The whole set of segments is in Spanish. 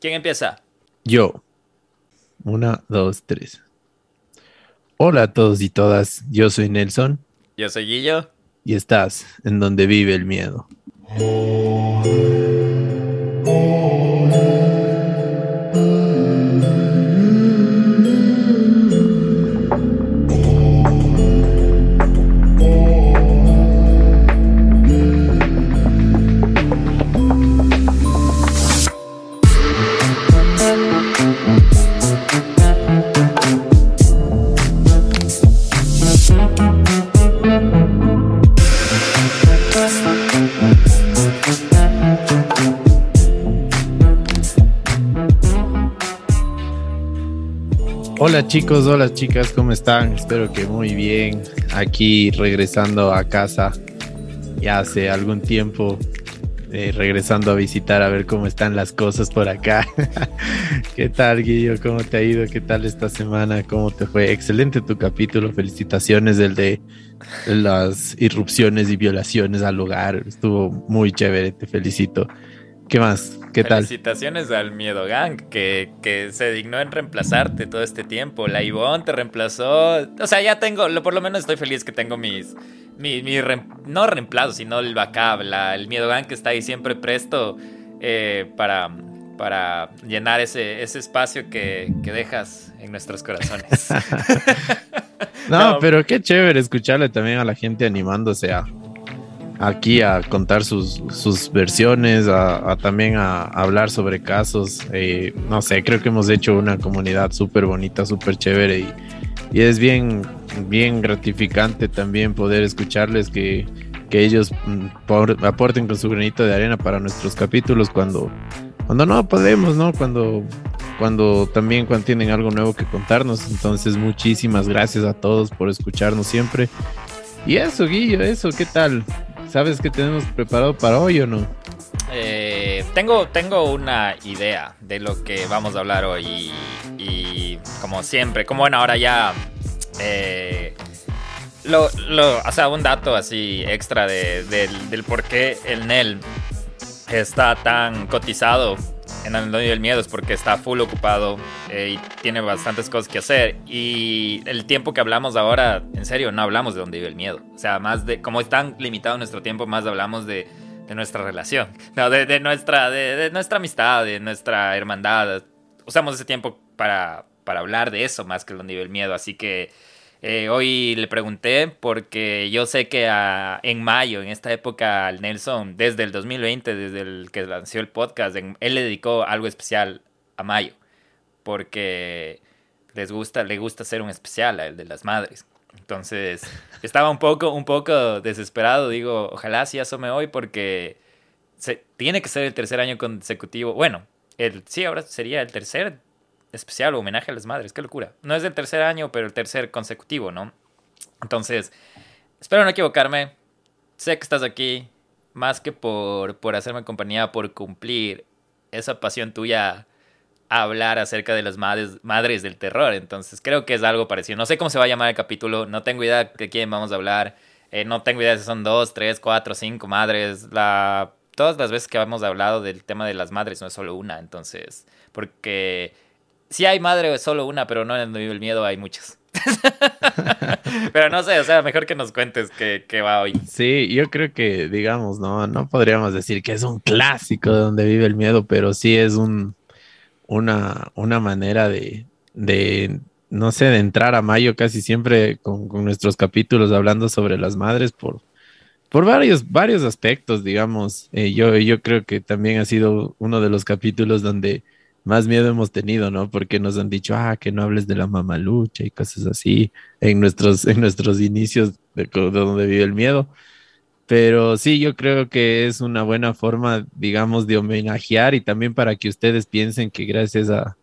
¿Quién empieza? Yo. Una, dos, tres. Hola a todos y todas. Yo soy Nelson. Yo soy Guillo. Y estás en donde vive el miedo. Chicos, hola chicas, ¿cómo están? Espero que muy bien. Aquí regresando a casa ya hace algún tiempo, eh, regresando a visitar a ver cómo están las cosas por acá. ¿Qué tal, Guillo? ¿Cómo te ha ido? ¿Qué tal esta semana? ¿Cómo te fue? Excelente tu capítulo. Felicitaciones del de las irrupciones y violaciones al hogar. Estuvo muy chévere, te felicito. ¿Qué más? ¿Qué tal? Felicitaciones al Miedo Gang, que, que, se dignó en reemplazarte todo este tiempo. La Ivonne te reemplazó. O sea, ya tengo, por lo menos estoy feliz que tengo mis. Mi, mi no reemplazo, sino el backup, la, el Miedo Gang que está ahí siempre presto eh, para, para llenar ese, ese espacio que, que dejas en nuestros corazones. no, no, pero qué chévere escucharle también a la gente animándose a aquí a contar sus, sus versiones, a, también a, hablar sobre casos. Eh, no sé, creo que hemos hecho una comunidad súper bonita, súper chévere y, y, es bien, bien gratificante también poder escucharles que, que ellos mm, aporten con su granito de arena para nuestros capítulos cuando, cuando no podemos, ¿no? Cuando, cuando también cuando tienen algo nuevo que contarnos. Entonces, muchísimas gracias a todos por escucharnos siempre. Y eso, Guillo, eso, ¿qué tal? ¿Sabes qué tenemos preparado para hoy o no? Eh, tengo, tengo una idea de lo que vamos a hablar hoy y, como siempre, como bueno, ahora ya... Eh, lo, o sea, un dato así extra de, del por qué el NEL está tan cotizado en el Donde del Miedo es porque está full ocupado eh, y tiene bastantes cosas que hacer. Y el tiempo que hablamos ahora, en serio, no hablamos de donde vive el miedo. O sea, más de, como es tan limitado nuestro tiempo, más hablamos de, de nuestra relación, no, de, de nuestra, de, nuestra amistad, de nuestra hermandad. Usamos ese tiempo para, para hablar de eso más que donde vive el miedo. Así que eh, hoy le pregunté porque yo sé que en mayo, en esta época, al Nelson, desde el 2020, desde el que lanzó el podcast, él le dedicó algo especial a mayo, porque les gusta, le gusta hacer un especial, el de las madres. Entonces, estaba un poco, un poco desesperado. Digo, ojalá sí asome hoy porque se, tiene que ser el tercer año consecutivo. Bueno, el, sí, ahora sería el tercer especial homenaje a las madres. Qué locura. No es del tercer año, pero el tercer consecutivo, ¿no? Entonces, espero no equivocarme. Sé que estás aquí más que por, por hacerme compañía, por cumplir esa pasión tuya a hablar acerca de las madres, madres del terror. Entonces, creo que es algo parecido. No sé cómo se va a llamar el capítulo, no tengo idea de quién vamos a hablar. Eh, no tengo idea si son dos, tres, cuatro, cinco madres. La, todas las veces que hemos hablado del tema de las madres no es solo una, entonces, porque si hay madre solo una, pero no en el miedo hay muchas. pero no sé, o sea, mejor que nos cuentes qué, va hoy. Sí, yo creo que, digamos, no, no podríamos decir que es un clásico de donde vive el miedo, pero sí es un, una, una manera de, de, no sé, de entrar a mayo casi siempre con, nuestros capítulos hablando sobre las madres por, por varios, varios aspectos, digamos. Eh, yo, yo creo que también ha sido uno de los capítulos donde más miedo hemos tenido, ¿no? Porque nos han dicho, ah, que no hables de la mamalucha y cosas así en nuestros, en nuestros inicios de, donde vive el miedo. Pero sí, yo creo que es una buena forma, digamos, de homenajear y también para que ustedes piensen que gracias a,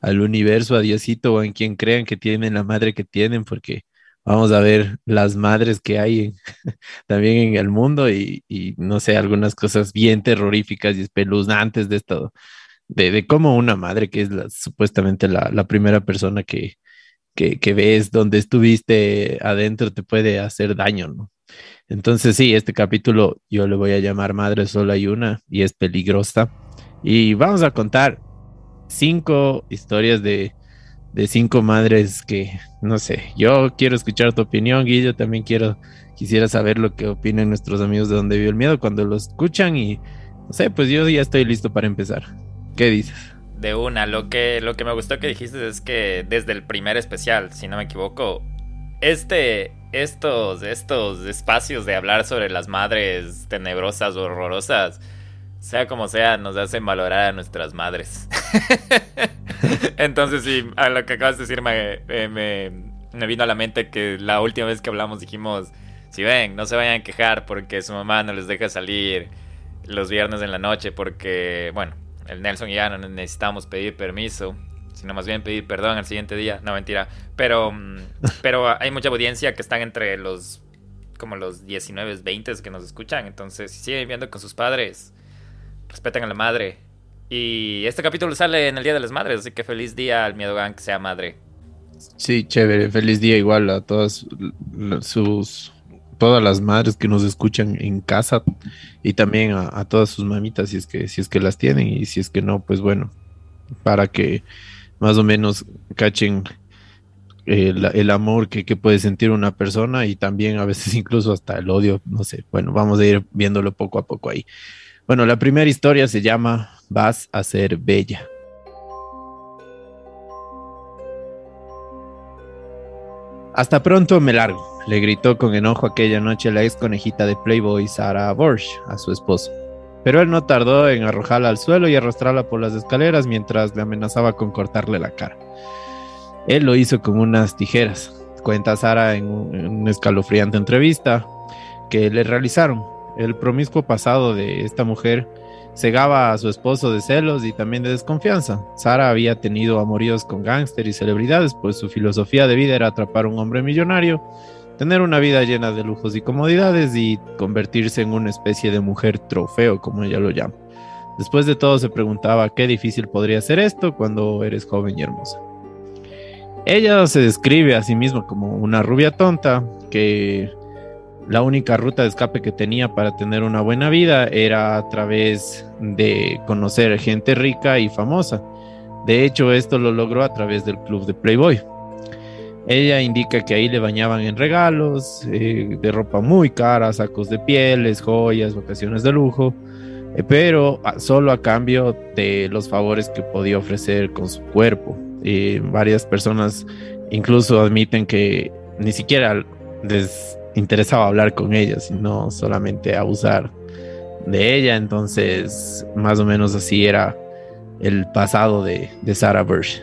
al universo, a Diosito o en quien crean que tienen la madre que tienen, porque vamos a ver las madres que hay también en el mundo y, y, no sé, algunas cosas bien terroríficas y espeluznantes de esto de, de cómo una madre, que es supuestamente la, la, primera persona que, que, que, ves donde estuviste adentro, te puede hacer daño, ¿no? Entonces sí, este capítulo yo le voy a llamar Madre Solo hay una y es peligrosa. Y vamos a contar cinco historias de, de cinco madres que, no sé, yo quiero escuchar tu opinión, Guillo, también quiero, quisiera saber lo que opinan nuestros amigos de Donde Vive el Miedo cuando lo escuchan y, no sé, pues yo ya estoy listo para empezar. ¿Qué dices? De una, lo que, lo que me gustó que dijiste es que desde el primer especial, si no me equivoco, este, estos, estos espacios de hablar sobre las madres tenebrosas, horrorosas, sea como sea, nos hacen valorar a nuestras madres. Entonces, sí, a lo que acabas de decir me, me, vino a la mente que la última vez que hablamos dijimos, si ven, no se vayan a quejar porque su mamá no les deja salir los viernes en la noche porque, bueno, el Nelson y ya no necesitamos pedir permiso, sino más bien pedir perdón al siguiente día. No, mentira. Pero, mm, pero hay mucha audiencia que están entre los como los 19, 20 que nos escuchan. Entonces, si siguen viviendo con sus padres, respeten a la madre. Y este capítulo sale en el Día de las Madres, así que feliz día al Miedo Gang que sea madre. Sí, chévere, feliz día igual a todas sus todas las madres que nos escuchan en casa y también a, todas sus mamitas si es que si es que las tienen y si es que no, pues bueno, para que más o menos cachen el, el amor que, que, puede sentir una persona y también a veces incluso hasta el odio, no sé, bueno, vamos a ir viéndolo poco a poco ahí. Bueno, la primera historia se llama Vas a ser bella. Hasta pronto me largo, le gritó con enojo aquella noche la ex conejita de Playboy Sarah Borsch a su esposo. Pero él no tardó en arrojarla al suelo y arrastrarla por las escaleras mientras le amenazaba con cortarle la cara. Él lo hizo con unas tijeras, cuenta Sara en, una escalofriante entrevista que le realizaron. El promiscuo pasado de esta mujer cegaba a su esposo de celos y también de desconfianza. Sara había tenido amoríos con gángster y celebridades, pues su filosofía de vida era atrapar a un hombre millonario, tener una vida llena de lujos y comodidades y convertirse en una especie de mujer trofeo, como ella lo llama. Después de todo se preguntaba qué difícil podría ser esto cuando eres joven y hermosa. Ella se describe a sí misma como una rubia tonta que la única ruta de escape que tenía para tener una buena vida era a través de conocer gente rica y famosa. De hecho, esto lo logró a través del club de Playboy. Ella indica que ahí le bañaban en regalos, eh, de ropa muy cara, sacos de pieles, joyas, vacaciones de lujo, eh, pero solo a cambio de los favores que podía ofrecer con su cuerpo. Varias personas incluso admiten que ni siquiera les interesaba hablar con ella, sino solamente abusar de ella. Entonces, más o menos así era el pasado de, de Sarah Bursch.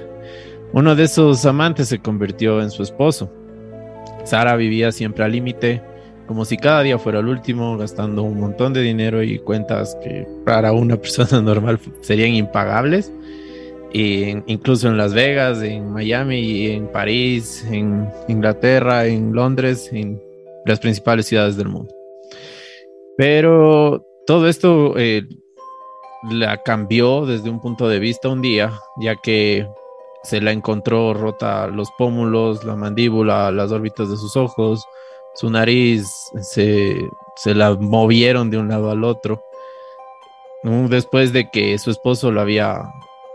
Uno de esos amantes se convirtió en su esposo. Sara vivía siempre al límite, como si cada día fuera el último, gastando un montón de dinero y cuentas que para una persona normal serían impagables. Incluso en Las Vegas, en Miami, en París, en Inglaterra, en Londres, en las principales ciudades del mundo. Pero todo esto eh, la cambió desde un punto de vista un día, ya que se la encontró rota los pómulos, la mandíbula, las órbitas de sus ojos, su nariz se, se la movieron de un lado al otro. Después de que su esposo lo había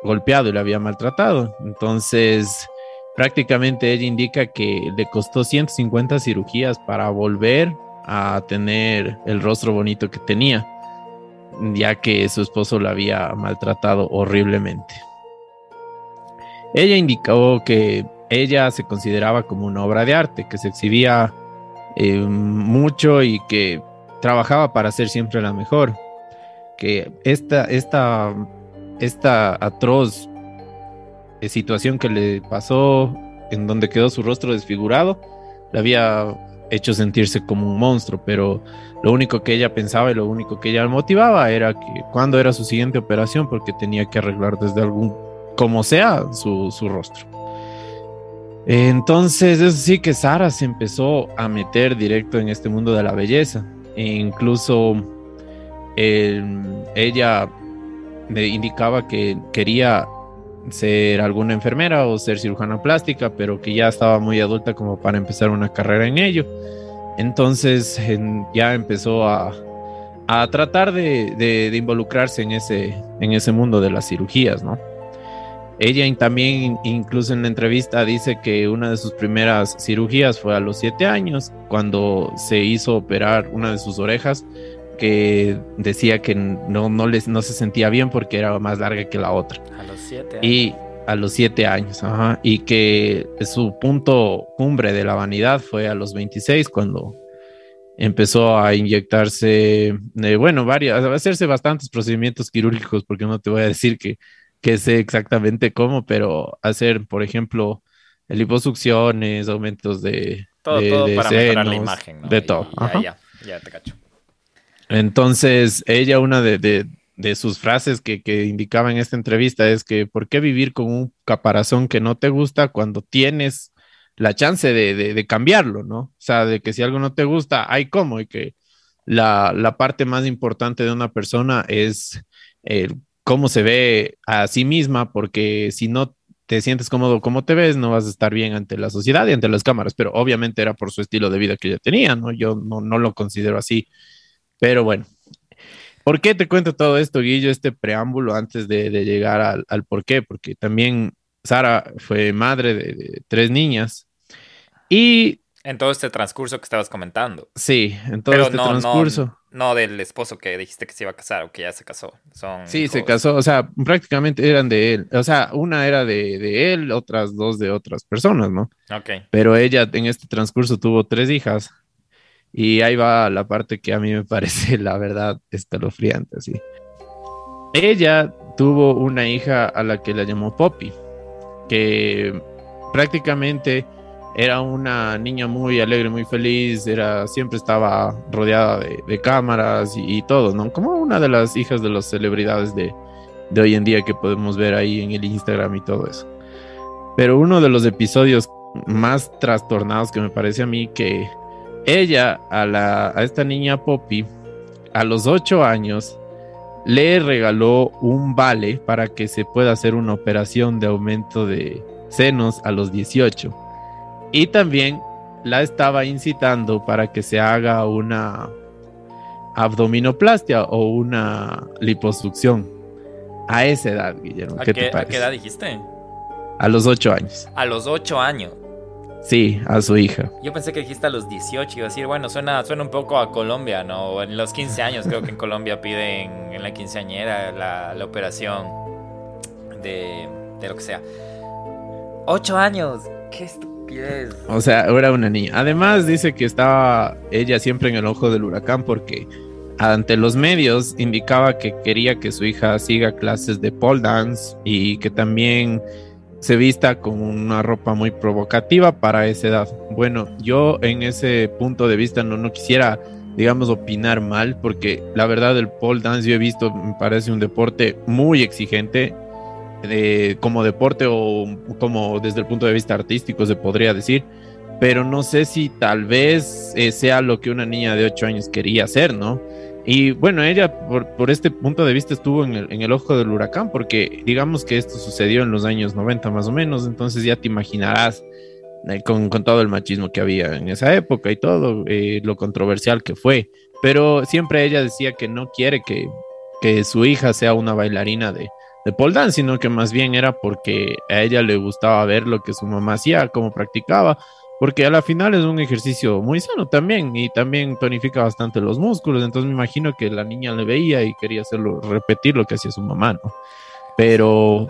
golpeado y lo había maltratado. Entonces, prácticamente ella indica que le costó 150 cirugías para volver a tener el rostro bonito que tenía, ya que su esposo la había maltratado horriblemente. Ella indicó que ella se consideraba como una obra de arte, que se exhibía eh, mucho y que trabajaba para ser siempre la mejor. Que esta, esta, esta atroz eh, situación que le pasó en donde quedó su rostro desfigurado, le había hecho sentirse como un monstruo, pero lo único que ella pensaba y lo único que ella motivaba era que cuando era su siguiente operación, porque tenía que arreglar desde algún, como sea, su, rostro. Entonces, eso sí que Sara se empezó a meter directo en este mundo de la belleza. E incluso ella me indicaba que quería ser alguna enfermera o ser cirujana plástica, pero que ya estaba muy adulta como para empezar una carrera en ello. Entonces ya empezó a, tratar de, involucrarse en ese, en ese mundo de las cirugías, ¿no? Ella también, incluso en la entrevista, dice que una de sus primeras cirugías fue a los siete años, cuando se hizo operar una de sus orejas, que decía que no, no, les, no se sentía bien porque era más larga que la otra. A los siete años. Y a los siete años, ajá, y que su punto cumbre de la vanidad fue a los 26, cuando empezó a inyectarse, eh, bueno, varias, a hacerse bastantes procedimientos quirúrgicos, porque no te voy a decir que que sé exactamente cómo, pero hacer, por ejemplo, liposucciones, aumentos de. Todo, todo para mejorar la imagen. De todo. Ya, ya, ya, te cacho. Entonces, ella, una de, sus frases que, indicaba en esta entrevista es que, ¿por qué vivir con un caparazón que no te gusta cuando tienes la chance de, cambiarlo, ¿no? O sea, de que si algo no te gusta, hay cómo, y que la, parte más importante de una persona es cómo se ve a sí misma, porque si no te sientes cómodo como te ves, no vas a estar bien ante la sociedad y ante las cámaras, pero obviamente era por su estilo de vida que ella tenía, ¿no? Yo no lo considero así, pero bueno. ¿Por qué te cuento todo esto, Guillo, este preámbulo antes de, llegar al, al, por qué? Porque también Sara fue madre de tres niñas y en todo este transcurso que estabas comentando. Sí, en todo este transcurso. No, del esposo que dijiste que se iba a casar o que ya se casó. Son sí, se casó. O sea, prácticamente eran de él. O sea, una era de, él, otras dos de otras personas, ¿no? Ok. Pero ella en este transcurso tuvo tres hijas. Y ahí va la parte que a mí me parece, la verdad, escalofriante, así. Ella tuvo una hija a la que la llamó Poppy, que prácticamente era una niña muy alegre, muy feliz, era, siempre estaba rodeada de, cámaras y, todo, ¿no? Como una de las hijas de las celebridades de, de hoy en día que podemos ver ahí en el Instagram y todo eso. Pero uno de los episodios más trastornados que me parece a mí que ella a, la, a esta niña Poppy a los ocho años le regaló un vale para que se pueda hacer una operación de aumento de senos a los 18 y también la estaba incitando para que se haga una abdominoplastia o una liposucción. A esa edad, Guillermo. ¿Qué, te parece? ¿A qué edad dijiste? A los ocho años. A los ocho años. Sí, a su hija. Yo pensé que dijiste a los 18 y iba a decir, bueno, suena, suena un poco a Colombia, ¿no? En los 15 años creo que en Colombia piden en la quinceañera la, la operación de, de lo que sea. Ocho años. Qué estupendo o sea, era una niña. Además, dice que estaba ella siempre en el ojo del huracán porque ante los medios indicaba que quería que su hija siga clases de pole dance y que también se vista con una ropa muy provocativa para esa edad. Bueno, yo en ese punto de vista no, no quisiera, digamos, opinar mal porque la verdad el pole dance yo he visto, me parece un deporte muy exigente como deporte o como desde el punto de vista artístico se podría decir, pero no sé si tal vez eh, sea lo que una niña de 8 años quería hacer, ¿no? Y bueno, ella por, este punto de vista estuvo en el, en el, ojo del huracán, porque digamos que esto sucedió en los años 90 más o menos, entonces ya te imaginarás eh, con, con, todo el machismo que había en esa época y todo, eh, lo controversial que fue. Pero siempre ella decía que no quiere que, que su hija sea una bailarina de, de dance, sino que más bien era porque a ella le gustaba ver lo que su mamá hacía, cómo practicaba, porque a la final es un ejercicio muy sano también y también tonifica bastante los músculos, entonces me imagino que la niña le veía y quería hacerlo, repetir lo que hacía su mamá, ¿no? Pero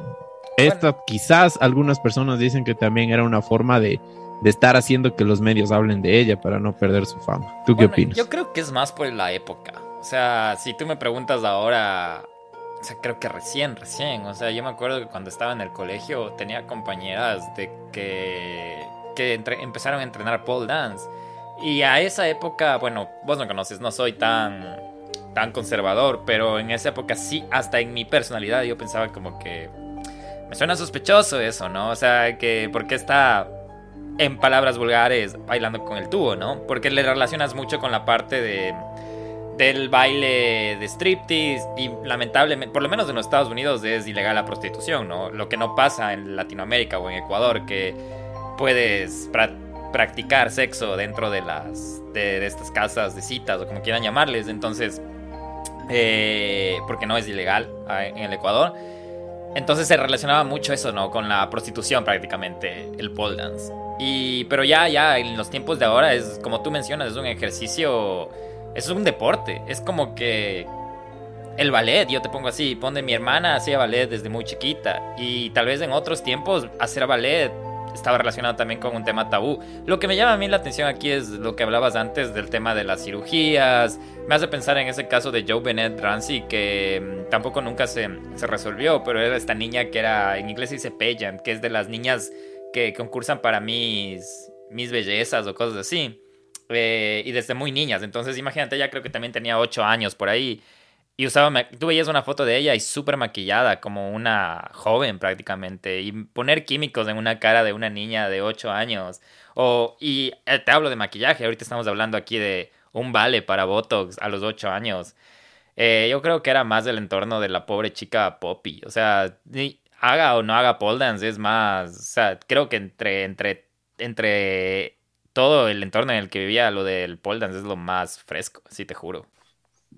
esta quizás algunas personas dicen que también era una forma de, estar haciendo que los medios hablen de ella para no perder su fama. ¿Tú qué opinas? Yo creo que es más por la época. O sea, si tú me preguntas ahora, o sea, creo que recién, recién. O sea, yo me acuerdo que cuando estaba en el colegio tenía compañeras de que, que empezaron a entrenar pole dance. Y a esa época, bueno, vos no conoces, no soy tan, tan conservador, pero en esa época sí, hasta en mi personalidad yo pensaba como que me suena sospechoso eso, ¿no? O sea, que porque está en palabras vulgares bailando con el tubo, ¿no? Porque le relacionas mucho con la parte de del baile de striptease y lamentablemente, por lo menos en los Estados Unidos es ilegal la prostitución, ¿no? Lo que no pasa en Latinoamérica o en Ecuador, que puedes practicar sexo dentro de las de, estas casas de citas o como quieran llamarles, entonces, eh, porque no es ilegal ah, en el Ecuador. entonces se relacionaba mucho eso, ¿no? Con la prostitución prácticamente, el pole dance. Y, pero ya, ya, en los tiempos de ahora es, como tú mencionas, es un ejercicio, es un deporte. Es como que el ballet, yo te pongo así, pone mi hermana hacía ballet desde muy chiquita. Y tal vez en otros tiempos hacer ballet estaba relacionado también con un tema tabú. Lo que me llama a mí la atención aquí es lo que hablabas antes del tema de las cirugías. Me hace pensar en ese caso de Joe Bennett Ramsey que mm, tampoco nunca se, se resolvió, pero era esta niña que era, en inglés se dice pageant, que es de las niñas que concursan para mis, mis bellezas o cosas así. Eh, y desde muy niñas. Entonces, imagínate, ella creo que también tenía 8 años por ahí. Y usaba, tú veías una foto de ella y súper maquillada, como una joven prácticamente. Y poner químicos en una cara de una niña de 8 años. O, y eh, te hablo de maquillaje, ahorita estamos hablando aquí de un vale para Botox a los 8 años. Eh, yo creo que era más del entorno de la pobre chica Poppy. O sea, haga o no haga pole dance, es más. O sea, creo que entre, entre, entre todo el entorno en el que vivía, lo del pole dance es lo más fresco, sí te juro.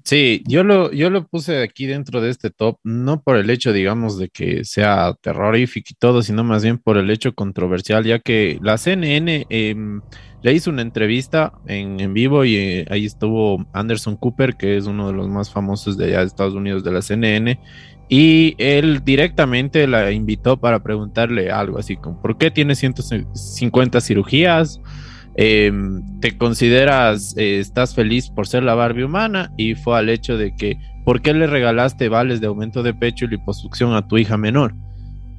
Sí, yo lo, yo lo puse aquí dentro de este top, no por el hecho, digamos, de que sea terrorífico y todo, sino más bien por el hecho controversial, ya que la CNN em, le hizo una entrevista en, en vivo y eh, ahí estuvo Anderson Cooper, que es uno de los más famosos de allá de Estados Unidos de la CNN, y él directamente la invitó para preguntarle algo así como, ¿por qué tiene 150 cirugías? Em, te consideras, eh, estás feliz por ser la Barbie humana y fue al hecho de que, ¿por qué le regalaste vales de aumento de pecho y liposucción a tu hija menor?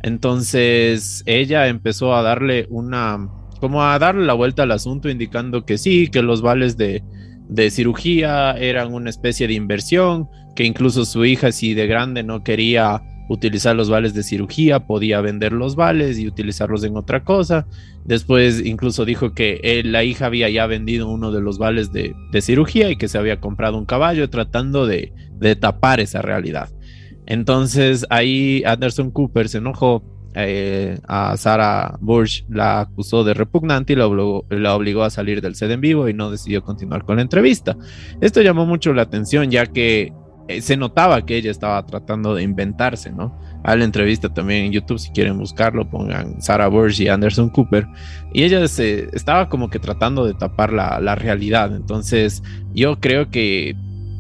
Entonces ella empezó a darle una, como a darle la vuelta al asunto, indicando que sí, que los vales de, de cirugía eran una especie de inversión, que incluso su hija, si de grande no quería utilizar los vales de cirugía, podía vender los vales y utilizarlos en otra cosa. Después incluso dijo que la hija había ya vendido uno de los vales de, cirugía y que se había comprado un caballo tratando de, tapar esa realidad. Entonces ahí Anderson Cooper se enojó eh, a Sarah Bush, la acusó de repugnante y la obligó, la obligó, a salir del set en vivo y no decidió continuar con la entrevista. Esto llamó mucho la atención ya que eh, se notaba que ella estaba tratando de inventarse, ¿no? A la entrevista también en YouTube, si quieren buscarlo, pongan Sarah Burge y Anderson Cooper. Y ella se, estaba como que tratando de tapar la, la realidad. Entonces, yo creo que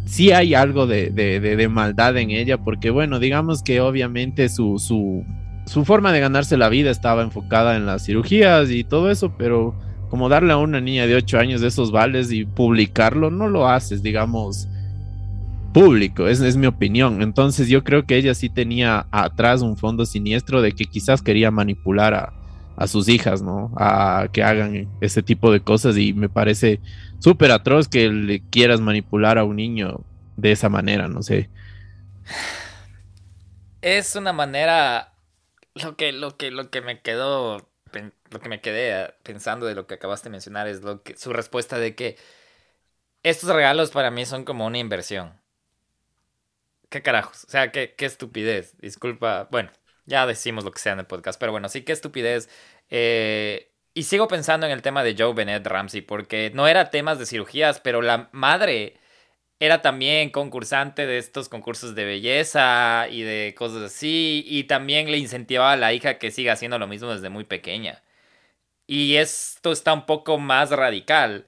sí hay algo de, de, maldad en ella, porque bueno, digamos que obviamente su, su, su forma de ganarse la vida estaba enfocada en las cirugías y todo eso, pero como darle a una niña de 8 años de esos vales y publicarlo, no lo haces, digamos público, es, es mi opinión. Entonces yo creo que ella sí tenía atrás un fondo siniestro de que quizás quería manipular a, a sus hijas, ¿no? A que hagan ese tipo de cosas y me parece súper atroz que le quieras manipular a un niño de esa manera, no sé. Es una manera lo que lo que lo que me quedó lo que me quedé pensando de lo que acabaste de mencionar es lo que su respuesta de que estos regalos para mí son como una inversión qué carajos, o sea, qué, qué estupidez, disculpa, bueno, ya decimos lo que sea en el podcast, pero bueno, sí, qué estupidez. Eh, y sigo pensando en el tema de Joe Bennett Ramsey, porque no era temas de cirugías, pero la madre era también concursante de estos concursos de belleza y de cosas así, y también le incentivaba a la hija que siga haciendo lo mismo desde muy pequeña. Y esto está un poco más radical,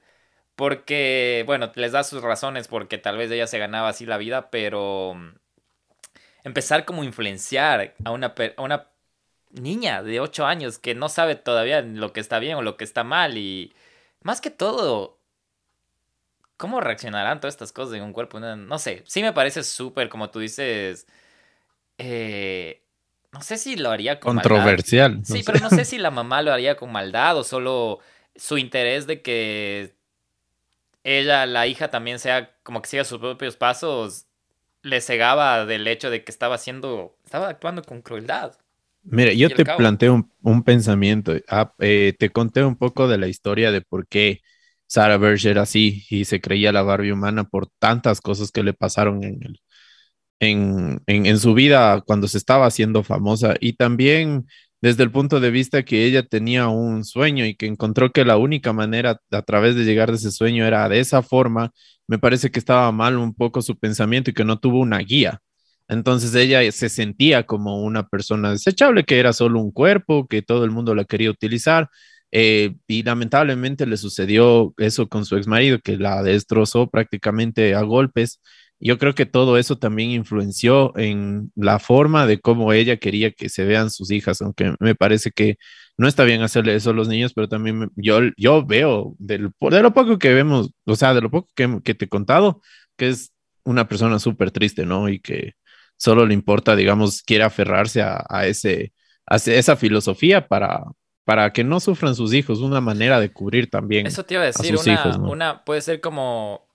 porque, bueno, les da sus razones porque tal vez ella se ganaba así la vida, pero mm, empezar como influenciar a una, a una niña de 8 años que no sabe todavía lo que está bien o lo que está mal y más que todo, ¿cómo reaccionarán todas estas cosas en un cuerpo? No, sé, sí me parece súper, como tú dices, eh, no sé si lo haría con Controversial. Sí, pero no sé si la mamá lo haría con maldad o solo su interés de que ella, la hija, también sea como que siga sus propios pasos, le cegaba del hecho de que estaba haciendo, estaba actuando con crueldad. Mira, yo te planteo un, pensamiento. Ah, eh, te conté un poco de la historia de por qué Sarah Berger era así y se creía la Barbie humana por tantas cosas que le pasaron en, el, en, en, en su vida cuando se estaba haciendo famosa. Y también desde el punto de vista que ella tenía un sueño y que encontró que la única manera a través de llegar de ese sueño era de esa forma, me parece que estaba mal un poco su pensamiento y que no tuvo una guía. Entonces ella se sentía como una persona desechable, que era solo un cuerpo, que todo el mundo la quería utilizar. Eh, y lamentablemente le sucedió eso con su ex marido, que la destrozó prácticamente a golpes. Yo creo que todo eso también influenció en la forma de cómo ella quería que se vean sus hijas, aunque me parece que no está bien hacerle eso a los niños, pero también yo, yo veo de lo poco que vemos, o sea, de lo poco que, que te he contado, que es una persona súper triste, ¿no? Y que solo le importa, digamos, quiere aferrarse a, ese, a esa filosofía para, para que no sufran sus hijos, una manera de cubrir también. Eso te iba a decir, una, una, puede ser como,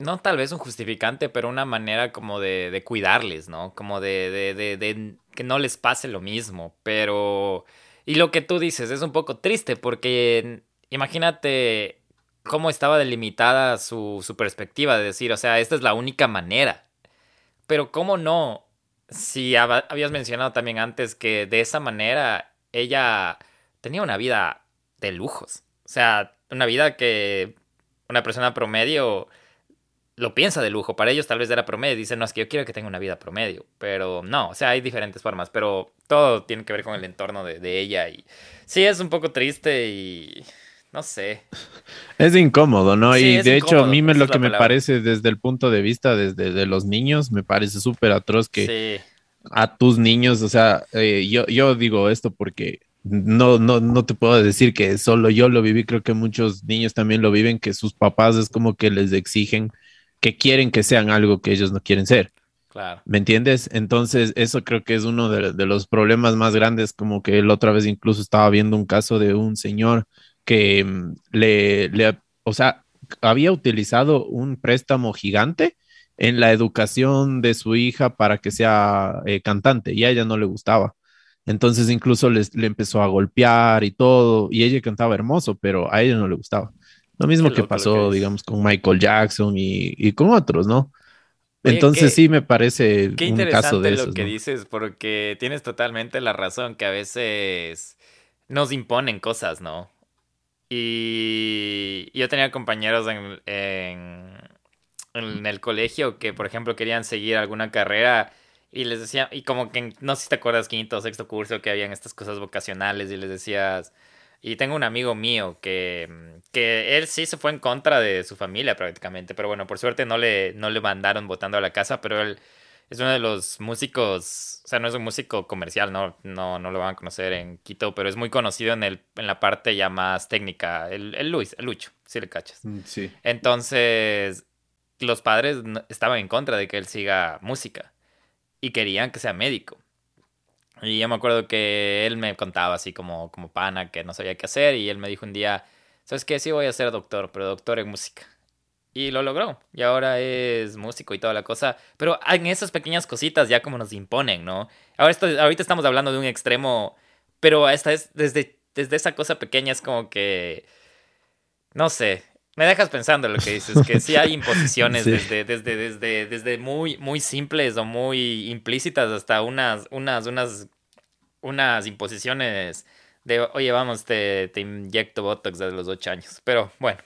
no tal vez un justificante, pero una manera como de, de cuidarles, ¿no? Como de, de, de, que no les pase lo mismo, pero... Y lo que tú dices es un poco triste porque imagínate cómo estaba delimitada su, su perspectiva de decir, o sea, esta es la única manera pero ¿cómo no? Si habías mencionado también antes que de esa manera ella tenía una vida de lujos. O sea, una vida que una persona promedio lo piensa de lujo. Para ellos tal vez era promedio. Dicen, no, es que yo quiero que tenga una vida promedio. Pero no, o sea, hay diferentes formas. Pero todo tiene que ver con el entorno de, de ella. Y sí, es un poco triste y no sé. Es incómodo, ¿no? y de hecho, a mí me, lo que me parece desde el punto de vista desde de los niños, me parece súper atroz que a tus niños, o sea, eh, yo, yo digo esto porque no, no, no te puedo decir que solo yo lo viví, creo que muchos niños también lo viven, que sus papás es como que les exigen que quieren que sean algo que ellos no quieren ser. Claro. ¿Me entiendes? Entonces, eso creo que es uno de, de los problemas más grandes, como que la otra vez incluso estaba viendo un caso de un señor que mm, le, le, o sea, había utilizado un préstamo gigante en la educación de su hija para que sea eh, cantante y a ella no le gustaba. Entonces incluso le empezó a golpear y todo, y ella cantaba hermoso, pero a ella no le gustaba. Lo mismo que pasó, digamos, con Michael Jackson y, con otros, ¿no? Entonces sí me parece qué un caso de lo que dices, porque tienes totalmente la razón que a veces nos imponen cosas, ¿no? Y yo tenía compañeros en, en, el colegio que, por ejemplo, querían seguir alguna carrera y les decía, y como que no sé si te acuerdas, quinto o sexto curso, que habían estas cosas vocacionales y les decías, y tengo un amigo mío que, que él sí se fue en contra de su familia prácticamente, pero bueno, por suerte no le, no le mandaron votando a la casa, pero él es uno de los músicos, o sea, no es un músico comercial, no, no, no lo van a conocer en Quito, pero es muy conocido en, el, en la parte ya más técnica, el, el Luis, el Lucho, si le cachas. Mm, sí. Entonces, los padres estaban en contra de que él siga música y querían que sea médico. Y yo me acuerdo que él me contaba así como, como pana que no sabía qué hacer y él me dijo un día, ¿sabes qué? Sí voy a ser doctor, pero doctor en música. Y lo logró. Y ahora es músico y toda la cosa. Pero en esas pequeñas cositas ya como nos imponen, ¿no? Ahora esto, ahorita estamos hablando de un extremo. Pero esta es desde, desde esa cosa pequeña es como que. No sé. Me dejas pensando lo que dices, que sí hay imposiciones desde, desde, desde, desde muy, muy simples o muy implícitas hasta unas, unas, unas, unas imposiciones de, oye, vamos, te, te inyecto Botox desde los ocho años. Pero bueno,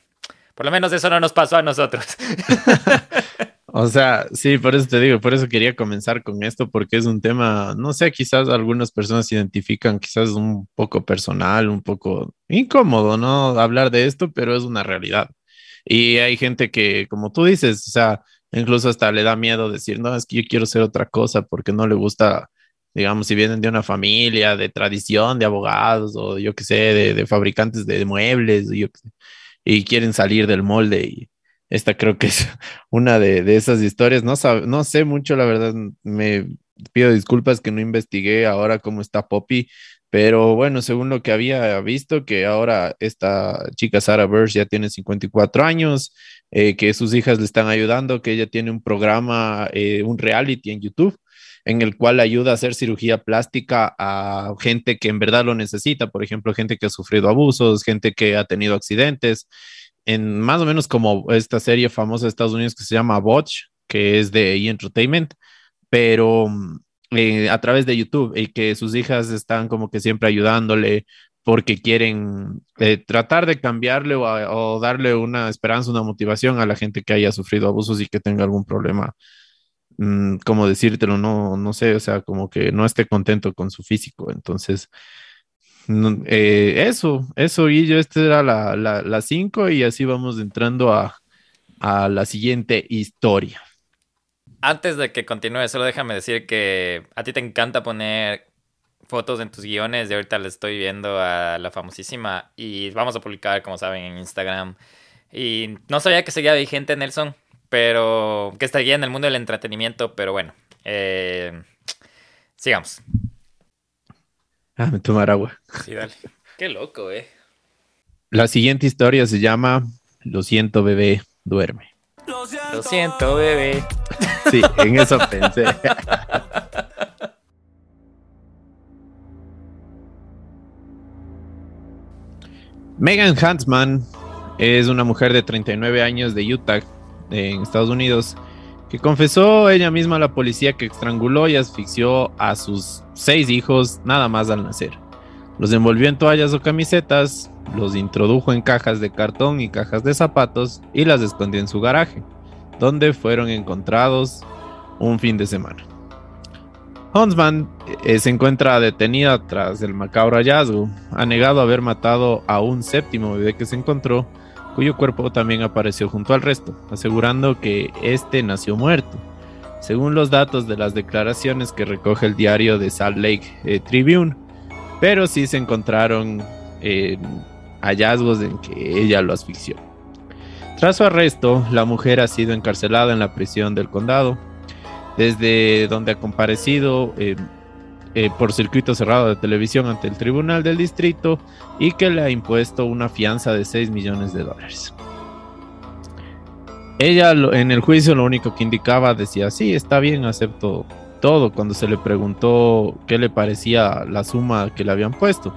por lo menos eso no nos pasó a nosotros. o sea, sí, por eso te digo, por eso quería comenzar con esto, porque es un tema, no sé, quizás algunas personas se identifican quizás un poco personal, un poco incómodo, ¿no? Hablar de esto, pero es una realidad. Y hay gente que, como tú dices, o sea, incluso hasta le da miedo decir, no, es que yo quiero ser otra cosa porque no le gusta, digamos, si vienen de una familia de tradición, de abogados o yo qué sé, de, fabricantes de muebles, yo qué sé y quieren salir del molde y esta creo que es una de, esas historias. No, no sé mucho, la verdad, me pido disculpas que no investigué ahora cómo está Poppy, pero bueno, según lo que había visto, que ahora esta chica Sarah Burst ya tiene 54 años, eh, que sus hijas le están ayudando, que ella tiene un programa, eh, un reality en YouTube en el cual ayuda a hacer cirugía plástica a gente que en verdad lo necesita, por ejemplo, gente que ha sufrido abusos, gente que ha tenido accidentes, en más o menos como esta serie famosa de Estados Unidos que se llama Botch, que es de E! Entertainment, pero eh, a través de YouTube y que sus hijas están como que siempre ayudándole porque quieren eh, tratar de cambiarle o, o, darle una esperanza, una motivación a la gente que haya sufrido abusos y que tenga algún problema mm, como decírtelo, no, no sé, o sea, como que no esté contento con su físico. Entonces, eh, eso, eso, y yo, esta era la, la, cinco y así vamos entrando a, a la siguiente historia. Antes de que continúe, solo déjame decir que a ti te encanta poner fotos en tus guiones y ahorita le estoy viendo a la famosísima y vamos a publicar, como saben, en Instagram. Y no sabía que seguía vigente Nelson, pero que estaría en el mundo del entretenimiento, pero bueno, eh, sigamos. Ah, me tomar agua. Sí, dale. Qué loco, eh. La siguiente historia se llama Lo siento, bebé, duerme. Lo siento, bebé. Sí, en eso pensé. Megan Huntsman es una mujer de 39 años de Utah, en Estados Unidos, confesó ella misma a la policía que estranguló y asfixió a sus seis hijos nada más al nacer. Los envolvió en toallas o camisetas, los introdujo en cajas de cartón y cajas de zapatos y las escondió en su garaje, donde fueron encontrados un fin de semana. Huntsman eh, se encuentra detenida tras el macabro hallazgo. Ha negado haber matado a un séptimo bebé que se encontró, cuyo cuerpo también apareció junto al resto, asegurando que este nació muerto. Según los datos de las declaraciones que recoge el diario de Salt Lake eh, Tribune, pero sí se encontraron eh, hallazgos en que ella lo asfixió. Tras su arresto, la mujer ha sido encarcelada en la prisión del condado desde donde ha comparecido eh, eh, por circuito cerrado de televisión ante el Tribunal del Distrito y que le ha impuesto una fianza de 6 millones de dólares. Ella en el juicio lo único que indicaba decía, sí, está bien, acepto todo, cuando se le preguntó qué le parecía la suma que le habían puesto.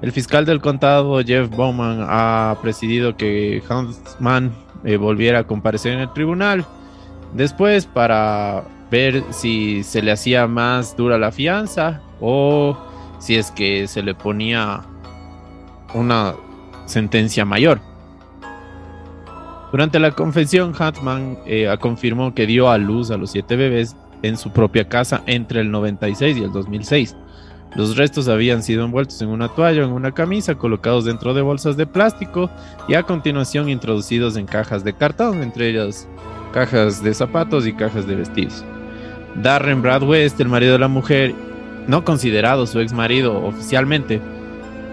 El fiscal del condado, Jeff Bowman, ha presidido que Huntsman eh, volviera a comparecer en el tribunal. Después, para ver si se le hacía más dura la fianza o si es que se le ponía una sentencia mayor. Durante la confesión, Hatman eh, confirmó que dio a luz a los siete bebés en su propia casa entre el 96 y el 2006. Los restos habían sido envueltos en una toalla o en una camisa, colocados dentro de bolsas de plástico y a continuación introducidos en cajas de cartón, entre ellas cajas de zapatos y cajas de vestidos. Darren Brad West, el marido de la mujer, no considerado su ex marido oficialmente,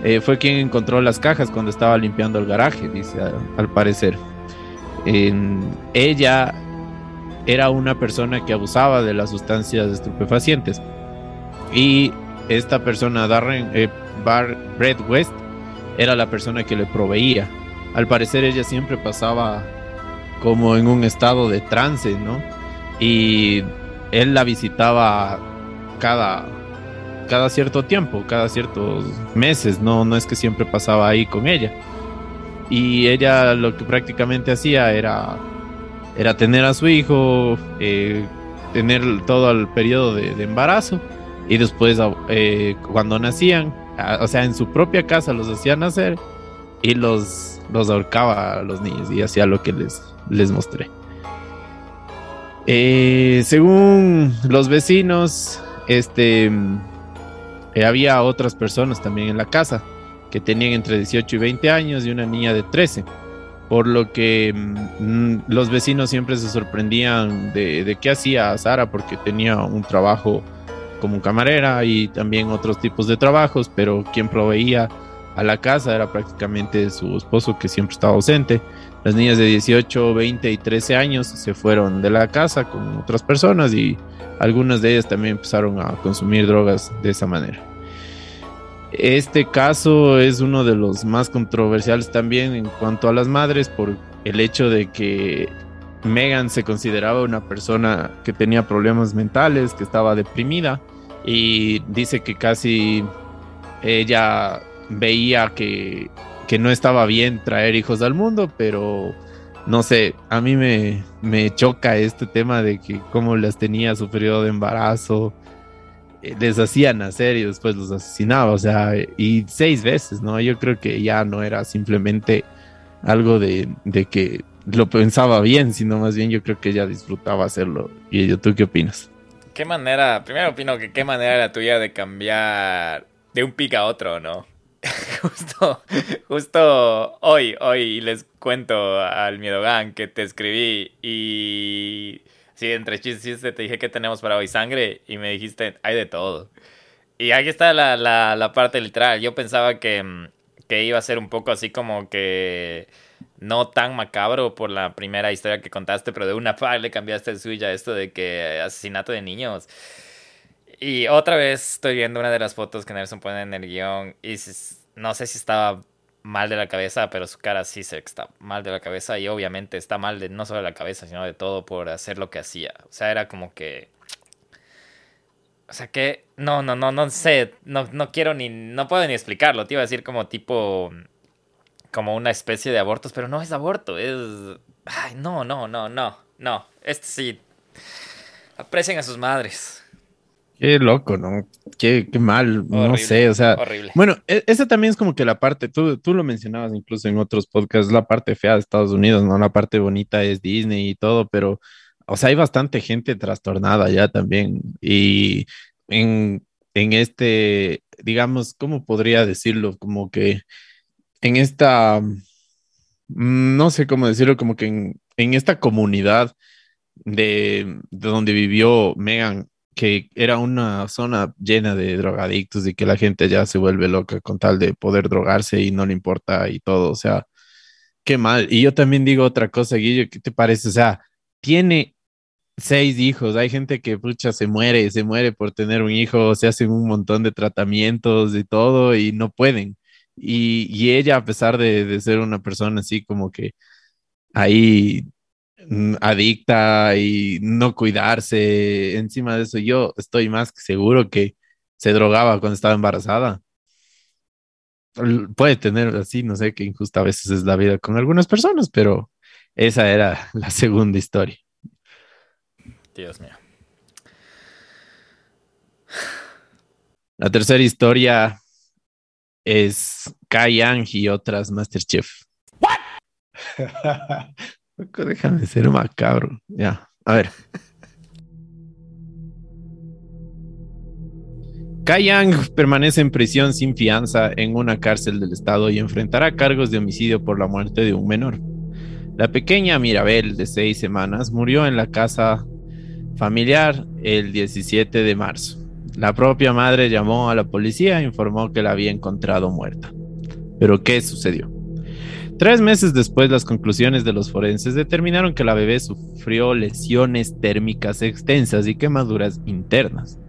eh, fue quien encontró las cajas cuando estaba limpiando el garaje, dice al, parecer. ella era una persona que abusaba de las sustancias estupefacientes y esta persona, Darren eh, Brad West, era la persona que le proveía. Al parecer ella siempre pasaba como en un estado de trance, ¿no? Y él la visitaba cada, cada cierto tiempo, cada ciertos meses, no, no es que siempre pasaba ahí con ella. Y ella lo que prácticamente hacía era, era tener a su hijo, eh, tener todo el periodo de, embarazo y después eh, cuando nacían, o sea, en su propia casa los hacía nacer y los, los ahorcaba a los niños y hacía lo que les, les mostré. Eh, según los vecinos, este eh, había otras personas también en la casa que tenían entre 18 y 20 años y una niña de 13. Por lo que mm, los vecinos siempre se sorprendían de, de qué hacía Sara porque tenía un trabajo como camarera y también otros tipos de trabajos, pero quien proveía a la casa era prácticamente su esposo que siempre estaba ausente. Las niñas de 18, 20 y 13 años se fueron de la casa con otras personas y algunas de ellas también empezaron a consumir drogas de esa manera. Este caso es uno de los más controversiales también en cuanto a las madres por el hecho de que Megan se consideraba una persona que tenía problemas mentales, que estaba deprimida y dice que casi ella veía que que no estaba bien traer hijos al mundo, pero no sé, a mí me, me choca este tema de que como las tenía su periodo de embarazo, eh, les hacía nacer y después los asesinaba, o sea, y seis veces, ¿no? Yo creo que ya no era simplemente algo de, de que lo pensaba bien, sino más bien yo creo que ella disfrutaba hacerlo. ¿Y tú qué opinas? ¿Qué manera? Primero opino que qué manera la tuya de cambiar de un pic a otro, ¿no? justo, justo hoy, hoy les cuento al Miedogan que te escribí y sí, entre chistes te dije que tenemos para hoy sangre y me dijiste, hay de todo. Y aquí está la, la, parte literal. Yo pensaba que, que iba a ser un poco así como que no tan macabro por la primera historia que contaste, pero de una par le cambiaste el suya esto de que asesinato de niños. Y otra vez estoy viendo una de las fotos que Nelson pone en el guion y no sé si estaba mal de la cabeza, pero su cara sí se está mal de la cabeza y obviamente está mal de no solo de la cabeza, sino de todo por hacer lo que hacía. O sea, era como que... O sea que... No, no, no, no sé. No, no quiero ni... No puedo ni explicarlo. Te iba a decir como tipo como una especie de abortos, pero no es aborto, es... Ay, no, no, no, no, no. Este sí. Aprecien a sus madres. Qué loco, ¿no? Qué, qué mal, no sé, o sea. Horrible. Bueno, e, esa también es como que la parte, tú, tú lo mencionabas incluso en otros podcasts, la parte fea de Estados Unidos, ¿no? La parte bonita es Disney y todo, pero, o sea, hay bastante gente trastornada ya también. Y en, en este, digamos, ¿cómo podría decirlo? Como que en esta, no sé cómo decirlo, como que en, esta comunidad de, donde vivió Megan, que era una zona llena de drogadictos y que la gente ya se vuelve loca con tal de poder drogarse y no le importa y todo, o sea, qué mal. Y yo también digo otra cosa, Guillo, ¿qué te parece? O sea, tiene seis hijos, hay gente que pucha se muere, se muere por tener un hijo, se hacen un montón de tratamientos y todo y no pueden. Y, ella, a pesar de, ser una persona así como que ahí adicta y no cuidarse, encima de eso yo estoy más que seguro que se drogaba cuando estaba embarazada. Puede tener así, no sé, qué injusta a veces es la vida con algunas personas, pero esa era la segunda historia. Dios mío. La tercera historia es Kai y otras Masterchef. ¿What? Déjame ser macabro. Ya, a ver. Kai Yang permanece en prisión sin fianza en una cárcel del estado y enfrentará cargos de homicidio por la muerte de un menor. La pequeña Mirabel, de seis semanas, murió en la casa familiar el 17 de marzo. La propia madre llamó a la policía e informó que la había encontrado muerta. Pero ¿qué sucedió? Tres meses después, las conclusiones de los forenses determinaron que la bebé sufrió lesiones térmicas extensas y quemaduras internas.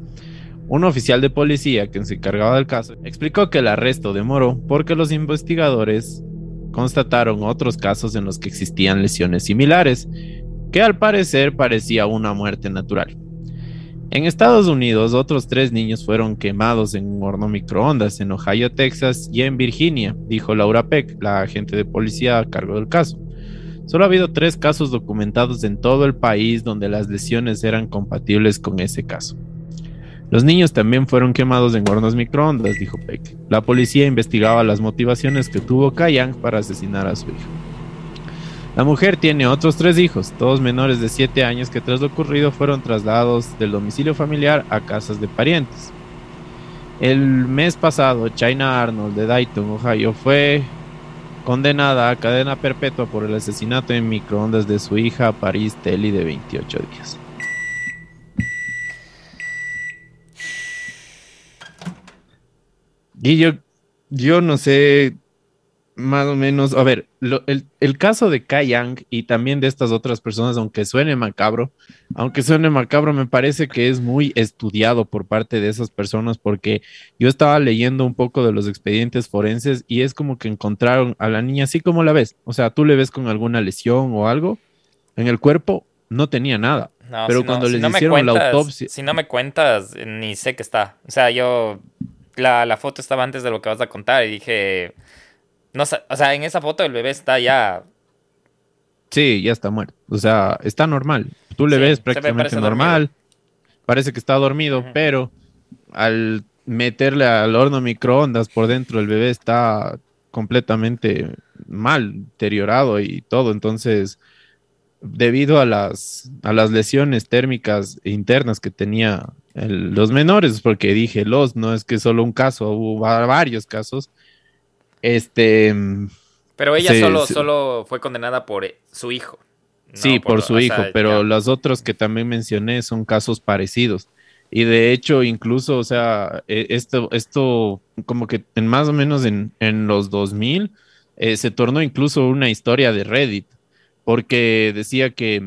Un oficial de policía que se encargaba del caso explicó que el arresto demoró porque los investigadores constataron otros casos en los que existían lesiones similares, que al parecer parecía una muerte natural. En Estados Unidos, otros tres niños fueron quemados en un horno microondas en Ohio, Texas y en Virginia, dijo Laura Peck, la agente de policía a cargo del caso. Solo ha habido tres casos documentados en todo el país donde las lesiones eran compatibles con ese caso. Los niños también fueron quemados en hornos microondas, dijo Peck. La policía investigaba las motivaciones que tuvo Kayang para asesinar a su hijo. La mujer tiene otros tres hijos, todos menores de 7 años que tras lo ocurrido fueron trasladados del domicilio familiar a casas de parientes. El mes pasado, China Arnold de Dayton, Ohio, fue condenada a cadena perpetua por el asesinato en microondas de su hija Paris Telly de 28 días. Yo, yo no sé más o menos, a ver, el, caso de Kai Yang y también de estas otras personas, aunque suene macabro, aunque suene macabro, me parece que es muy estudiado por parte de esas personas porque yo estaba leyendo un poco de los expedientes forenses y es como que encontraron a la niña así como la ves, o sea, tú le ves con alguna lesión o algo en el cuerpo, no tenía nada. pero cuando les hicieron la autopsia... Si no me cuentas, ni sé que está. O sea, yo... La, la foto estaba antes de lo que vas a contar y dije no, o sea, en esa foto el bebé está ya. Sí, ya está muerto. O sea, está normal. Tú le ves prácticamente normal. Parece que está dormido, pero al meterle al horno microondas por dentro, el bebé está completamente mal, deteriorado y todo. Entonces, debido a las, a las lesiones térmicas internas que tenía los menores, porque dije los, no es que solo un caso, hubo varios casos. Este. Pero ella solo, solo fue condenada por su hijo. sí, por, su hijo, pero los otros que también mencioné son casos parecidos. Y de hecho, incluso, o sea, e, esto, esto como que en más o menos en, en los 2000 eh, se tornó incluso una historia de Reddit, porque decía que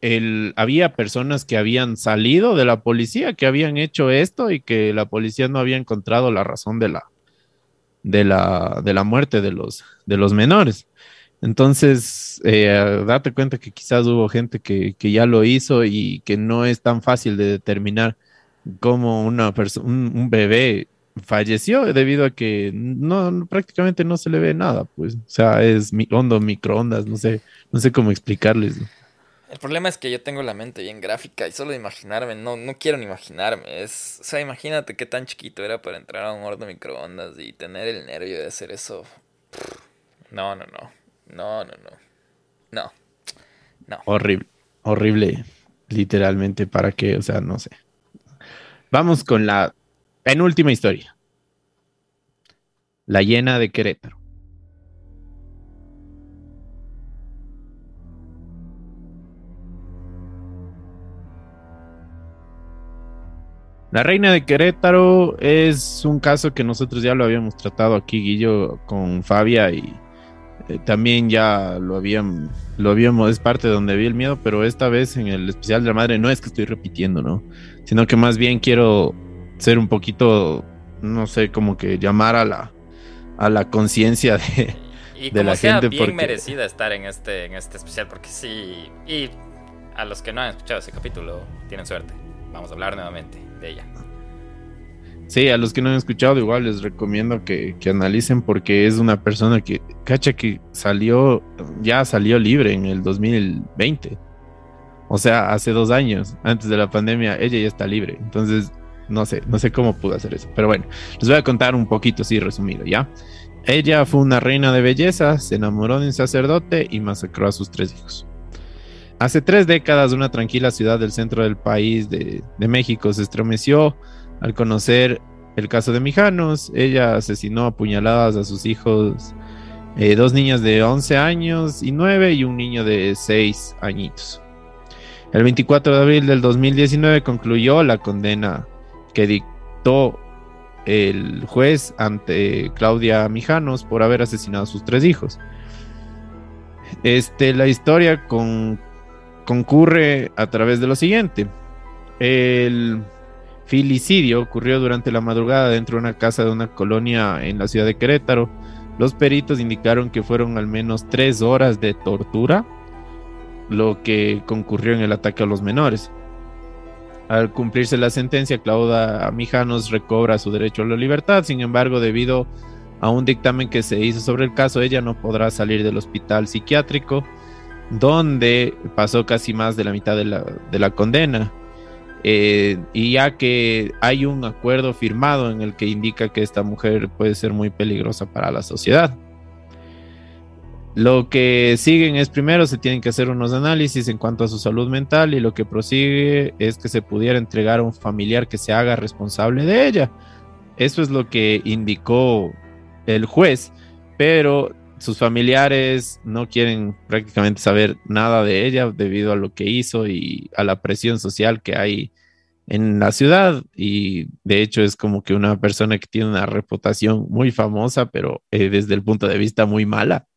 el, había personas que habían salido de la policía, que habían hecho esto y que la policía no había encontrado la razón de la, de la, de la muerte de los, de los menores. Entonces, eh, date cuenta que quizás hubo gente que, ya lo hizo y que no es tan fácil de determinar cómo una persona, un, bebé falleció debido a que no, prácticamente no se le ve nada, pues, o sea, es mi, hondo microondas, no sé, no sé cómo explicarles. El problema es que yo tengo la mente bien gráfica y solo imaginarme, no, no quiero ni imaginarme. Es, o sea, imagínate qué tan chiquito era para entrar a un horno microondas y tener el nervio de hacer eso. No, no, no. No, no, no. No. No. Horrible. Horrible. Literalmente, ¿para qué? O sea, no sé. Vamos con la penúltima historia. La llena de Querétaro. La reina de Querétaro es un caso que nosotros ya lo habíamos tratado aquí, Guillo, con Fabia y eh, también ya lo habían, lo habíamos, es parte de donde vi el miedo, pero esta vez en el especial de la madre no es que estoy repitiendo, ¿no? Sino que más bien quiero ser un poquito, no sé, como que llamar a la, a la conciencia de, y de la sea gente. bien merecida estar en este, en este especial, porque sí, y a los que no han escuchado ese capítulo, tienen suerte. Vamos a hablar nuevamente de ella. Sí, a los que no han escuchado, igual les recomiendo que, analicen porque es una persona que, cacha, que salió, ya salió libre en el 2020. O sea, hace dos años, antes de la pandemia, ella ya está libre. Entonces, no sé, no sé cómo pudo hacer eso. Pero bueno, les voy a contar un poquito así resumido, ¿ya? Ella fue una reina de belleza, se enamoró de un sacerdote y masacró a sus tres hijos. Hace tres décadas, una tranquila ciudad del centro del país de, México se estremeció al conocer el caso de Mijanos, ella asesinó a puñaladas a sus hijos, eh, dos niñas de 11 años y 9 y un niño de 6 añitos. El 24 de abril del 2019 concluyó la condena que dictó el juez ante Claudia Mijanos por haber asesinado a sus tres hijos. Este, la historia concurre a través de lo siguiente. El Filicidio ocurrió durante la madrugada dentro de una casa de una colonia en la ciudad de Querétaro. Los peritos indicaron que fueron al menos tres horas de tortura, lo que concurrió en el ataque a los menores. Al cumplirse la sentencia, Claudia Mijanos recobra su derecho a la libertad. Sin embargo, debido a un dictamen que se hizo sobre el caso, ella no podrá salir del hospital psiquiátrico, donde pasó casi más de la mitad de la, de la condena. Eh, y ya que hay un acuerdo firmado en el que indica que esta mujer puede ser muy peligrosa para la sociedad. Lo que siguen es primero se tienen que hacer unos análisis en cuanto a su salud mental y lo que prosigue es que se pudiera entregar a un familiar que se haga responsable de ella. Eso es lo que indicó el juez, pero sus familiares no quieren prácticamente saber nada de ella debido a lo que hizo y a la presión social que hay en la ciudad y de hecho es como que una persona que tiene una reputación muy famosa pero eh, desde el punto de vista muy mala.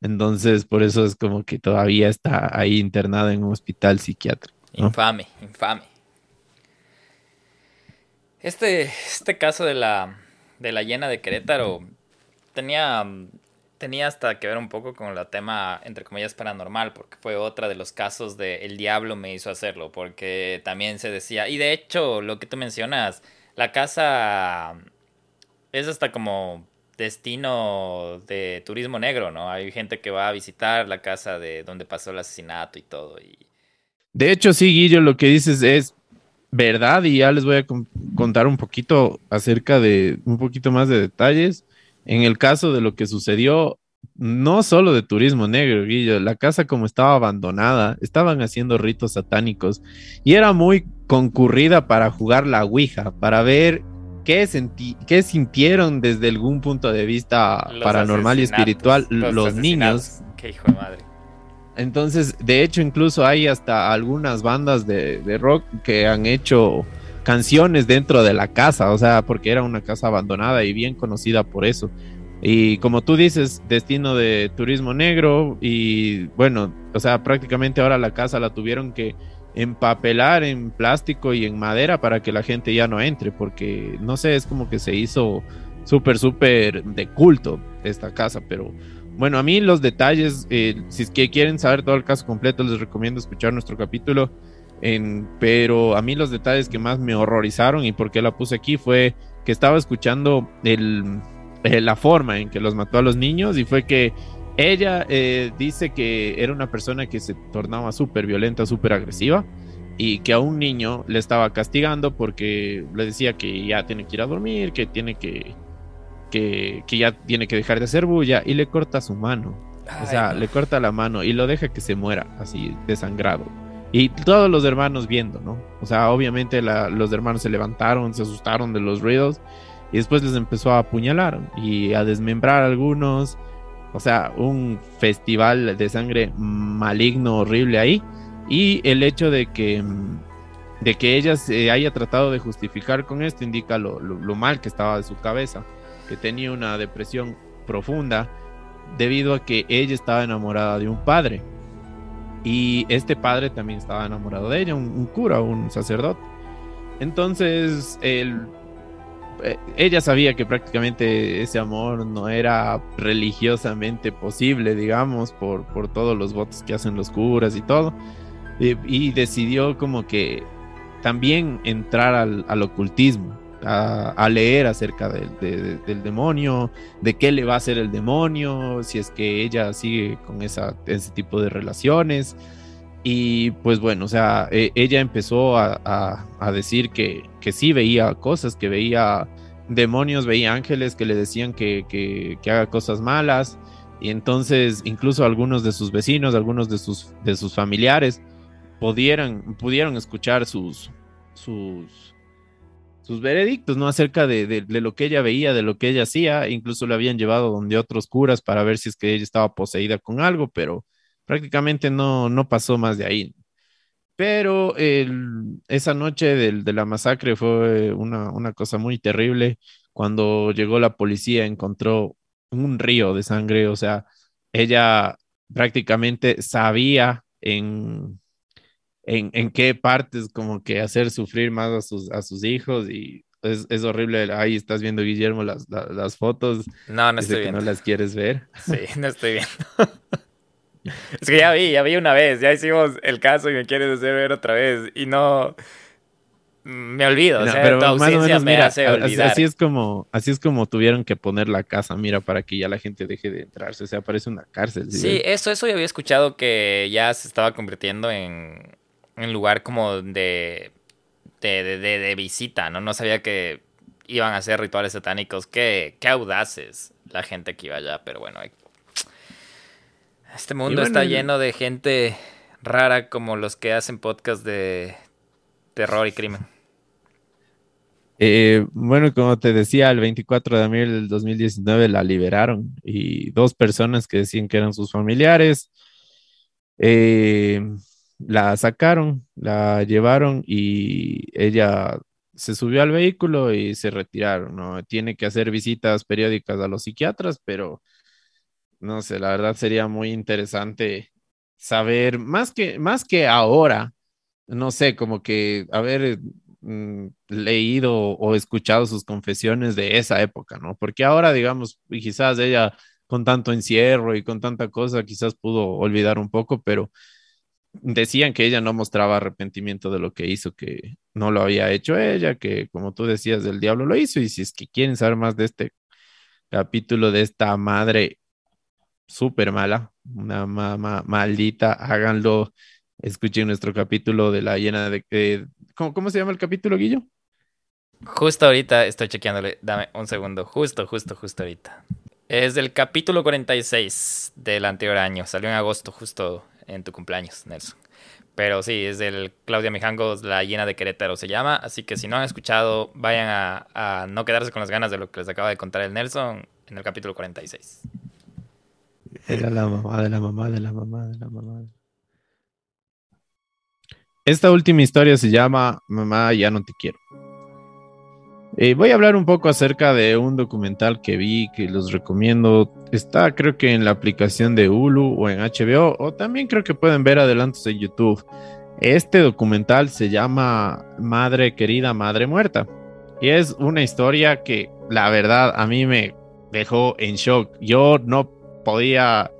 Entonces por eso es como que todavía está ahí internada en un hospital psiquiátrico. Infame, infame. Este, este caso de la, de la llena de Querétaro tenía tenía hasta que ver un poco con el tema, entre comillas, paranormal, porque fue otra de los casos de El Diablo me hizo hacerlo, porque también se decía, y de hecho, lo que tú mencionas, la casa es hasta como destino de turismo negro, ¿no? Hay gente que va a visitar la casa de donde pasó el asesinato y todo. Y... De hecho, sí, Guillo, lo que dices es verdad y ya les voy a contar un poquito acerca de un poquito más de detalles. En el caso de lo que sucedió, no solo de turismo negro, Guillo, la casa como estaba abandonada, estaban haciendo ritos satánicos y era muy concurrida para jugar la Ouija, para ver qué, qué sintieron desde algún punto de vista paranormal y espiritual los, niños. Qué hijo de madre. Entonces, de hecho, incluso hay hasta algunas bandas de, de rock que han hecho canciones dentro de la casa, o sea, porque era una casa abandonada y bien conocida por eso. Y como tú dices, destino de turismo negro y bueno, o sea, prácticamente ahora la casa la tuvieron que empapelar en plástico y en madera para que la gente ya no entre, porque no sé, es como que se hizo súper, súper de culto esta casa, pero bueno, a mí los detalles, eh, si es que quieren saber todo el caso completo, les recomiendo escuchar nuestro capítulo, en, pero a mí los detalles que más me horrorizaron y por qué la puse aquí fue que estaba escuchando el eh, la forma en que los mató a los niños y fue que ella eh, dice que era una persona que se tornaba súper violenta, súper agresiva y que a un niño le estaba castigando porque le decía que ya tiene que ir a dormir, que tiene que, que, ya tiene que dejar de hacer bulla y le corta su mano. o sea, le corta la mano y lo deja que se muera así desangrado. Y todos los hermanos viendo, ¿no? O sea, obviamente los hermanos se levantaron, se asustaron de los ruidos y después les empezó a apuñalar y a desmembrar algunos. O sea, un festival de sangre maligno, horrible ahí. Y el hecho de que, de que ella se haya tratado de justificar con esto indica lo, mal que estaba de su cabeza, que tenía una depresión profunda debido a que ella estaba enamorada de un padre. Y este padre también estaba enamorado de ella, un, cura, un sacerdote. Entonces, el eh, ella sabía que prácticamente ese amor no era religiosamente posible, digamos, por, por todos los votos que hacen los curas y todo. Y, decidió como que también entrar al, ocultismo, a, leer acerca del demonio, de qué le va a hacer el demonio, si es que ella sigue con ese tipo de relaciones. Y pues bueno, o sea, e, ella empezó a, decir que, que, sí veía cosas, que veía demonios, veía ángeles que le decían que, haga cosas malas. Y entonces incluso algunos de sus vecinos, algunos de sus, de sus familiares, pudieron escuchar sus, sus, sus veredictos, ¿no? Acerca de, de, lo que ella veía, de lo que ella hacía. Incluso la habían llevado donde otros curas para ver si es que ella estaba poseída con algo, pero prácticamente no, no pasó más de ahí. Pero esa noche de la masacre fue una, cosa muy terrible. Cuando llegó la policía encontró un río de sangre, o sea, ella prácticamente sabía en, en, qué partes como que hacer sufrir más a sus, a sus hijos y es, horrible. Ahí estás viendo, Guillermo, las, las, fotos. No, no estoy viendo. no las quieres ver. Sí, no estoy viendo. Es que ya vi, ya vi una vez, ya hicimos el caso y me quieres hacer ver otra vez y no me olvido, o sea, pero más o menos, mira, Así es como así es como tuvieron que poner la casa, mira, para que ya la gente deje de entrarse, o sea, parece una cárcel. Sí, eso eso ya había escuchado que ya se estaba convirtiendo en un lugar como de de, de, de visita, ¿no? No sabía que iban a hacer rituales satánicos, qué, qué audaces la gente que iba allá, pero bueno, este mundo está lleno de gente rara como los que hacen podcast de terror y crimen. Eh, bueno, como te decía, el 24 de abril del 2019 la liberaron y dos personas que decían que eran sus familiares eh, la sacaron, la llevaron y ella se subió al vehículo y se retiraron. ¿no? Tiene que hacer visitas periódicas a los psiquiatras, pero no sé, la verdad sería muy interesante saber, más que, más que ahora, no sé, como que haber mm, leído o escuchado sus confesiones de esa época, ¿no? Porque ahora, digamos, quizás ella con tanto encierro y con tanta cosa, quizás pudo olvidar un poco, pero decían que ella no mostraba arrepentimiento de lo que hizo, que no lo había hecho ella, que como tú decías, el diablo lo hizo, y si es que quieren saber más de este capítulo de esta madre súper mala, una maldita, háganlo, escuchen nuestro capítulo de la llena de... Eh, ¿cómo, se llama el capítulo, Guillo? Justo ahorita estoy chequeándole, dame un segundo, justo, justo, justo ahorita. Es del capítulo 46 del anterior año. Salió en agosto, justo en tu cumpleaños, Nelson. Pero sí, es del Claudia Mijangos, La Llena de Querétaro se llama. Así que si no han escuchado, vayan a, a no quedarse con las ganas de lo que les acaba de contar el Nelson en el capítulo 46. Era la mamá de la mamá de la mamá de la mamá. Esta última historia se llama Mamá, ya no te quiero. Eh, voy a hablar un poco acerca de un documental que vi que los recomiendo. Está creo que en la aplicación de Hulu o en HBO o también creo que pueden ver adelantos en YouTube. Este documental se llama Madre querida, Madre muerta. Y es una historia que la verdad a mí me dejó en shock. Yo no podía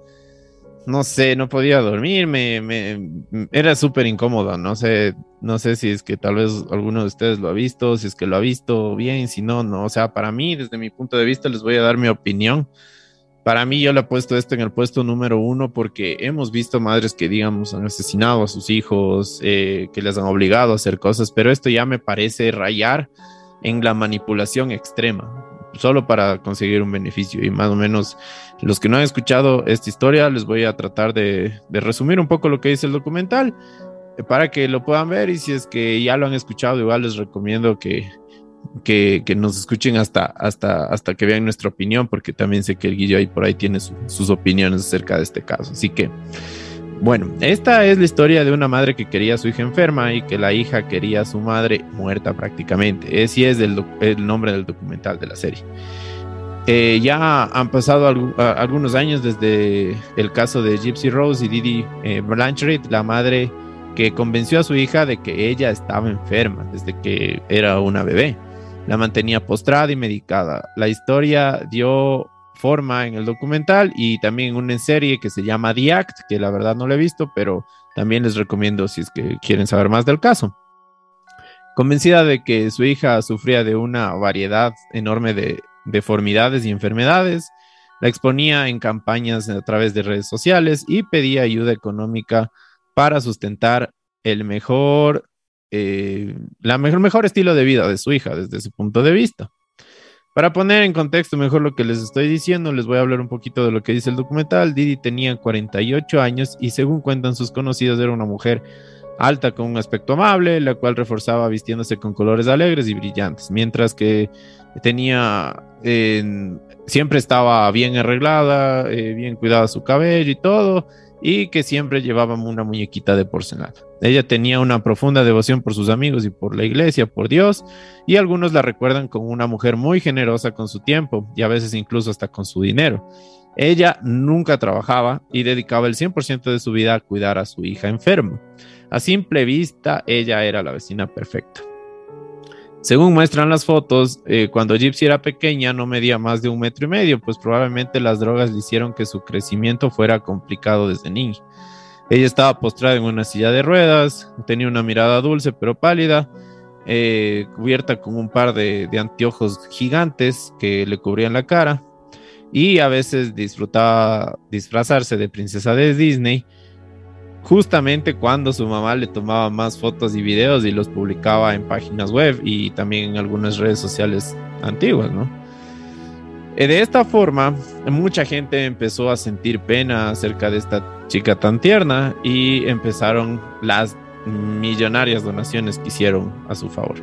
no sé, no podía dormir, me, era súper incómodo, no sé, no sé si es que tal vez alguno de ustedes lo ha visto, si es que lo ha visto bien, si no, no, o sea, para mí, desde mi punto de vista, les voy a dar mi opinión. Para mí yo le he puesto esto en el puesto número uno porque hemos visto madres que, digamos, han asesinado a sus hijos, eh, que les han obligado a hacer cosas, pero esto ya me parece rayar en la manipulación extrema solo para conseguir un beneficio. Y más o menos los que no han escuchado esta historia, les voy a tratar de, resumir un poco lo que dice el documental eh, para que lo puedan ver y si es que ya lo han escuchado, igual les recomiendo que, que, nos escuchen hasta, hasta, hasta que vean nuestra opinión, porque también sé que el Guillo ahí por ahí tiene sus opiniones acerca de este caso. Así que bueno, esta es la historia de una madre que quería a su hija enferma y que la hija quería a su madre muerta prácticamente. Ese es el, nombre del documental de la serie. Eh, ya han pasado algunos años desde el caso de Gypsy Rose y Didi eh, Blanchard, la madre que convenció a su hija de que ella estaba enferma desde que era una bebé. La mantenía postrada y medicada. La historia dio forma en el documental y también una serie que se llama The Act, que la verdad no la he visto, pero también les recomiendo si es que quieren saber más del caso. Convencida de que su hija sufría de una variedad enorme de deformidades y enfermedades, la exponía en campañas a través de redes sociales y pedía ayuda económica para sustentar el mejor, eh, la mejor, mejor estilo de vida de su hija desde su punto de vista. Para poner en contexto mejor lo que les estoy diciendo, les voy a hablar un poquito de lo que dice el documental. Didi tenía 48 años y según cuentan sus conocidos era una mujer alta con un aspecto amable, la cual reforzaba vistiéndose con colores alegres y brillantes, mientras que tenía, siempre estaba bien arreglada, eh, bien cuidada su cabello y todo, y que siempre llevaba una muñequita de porcelana. Ella tenía una profunda devoción por sus amigos y por la iglesia, por Dios, y algunos la recuerdan como una mujer muy generosa con su tiempo y a veces incluso hasta con su dinero. Ella nunca trabajaba y dedicaba el 100% de su vida a cuidar a su hija enferma. A simple vista, ella era la vecina perfecta. Según muestran las fotos, eh, cuando Gypsy era pequeña no medía más de un metro y medio, pues probablemente las drogas le hicieron que su crecimiento fuera complicado desde niña. Ella estaba postrada en una silla de ruedas, tenía una mirada dulce pero pálida, eh, cubierta con un par de, de, anteojos gigantes que le cubrían la cara y a veces disfrutaba disfrazarse de princesa de Disney justamente cuando su mamá le tomaba más fotos y videos y los publicaba en páginas web y también en algunas redes sociales antiguas, ¿no? Eh, de esta forma, mucha gente empezó a sentir pena acerca de esta chica tan tierna y empezaron las millonarias donaciones que hicieron a su favor.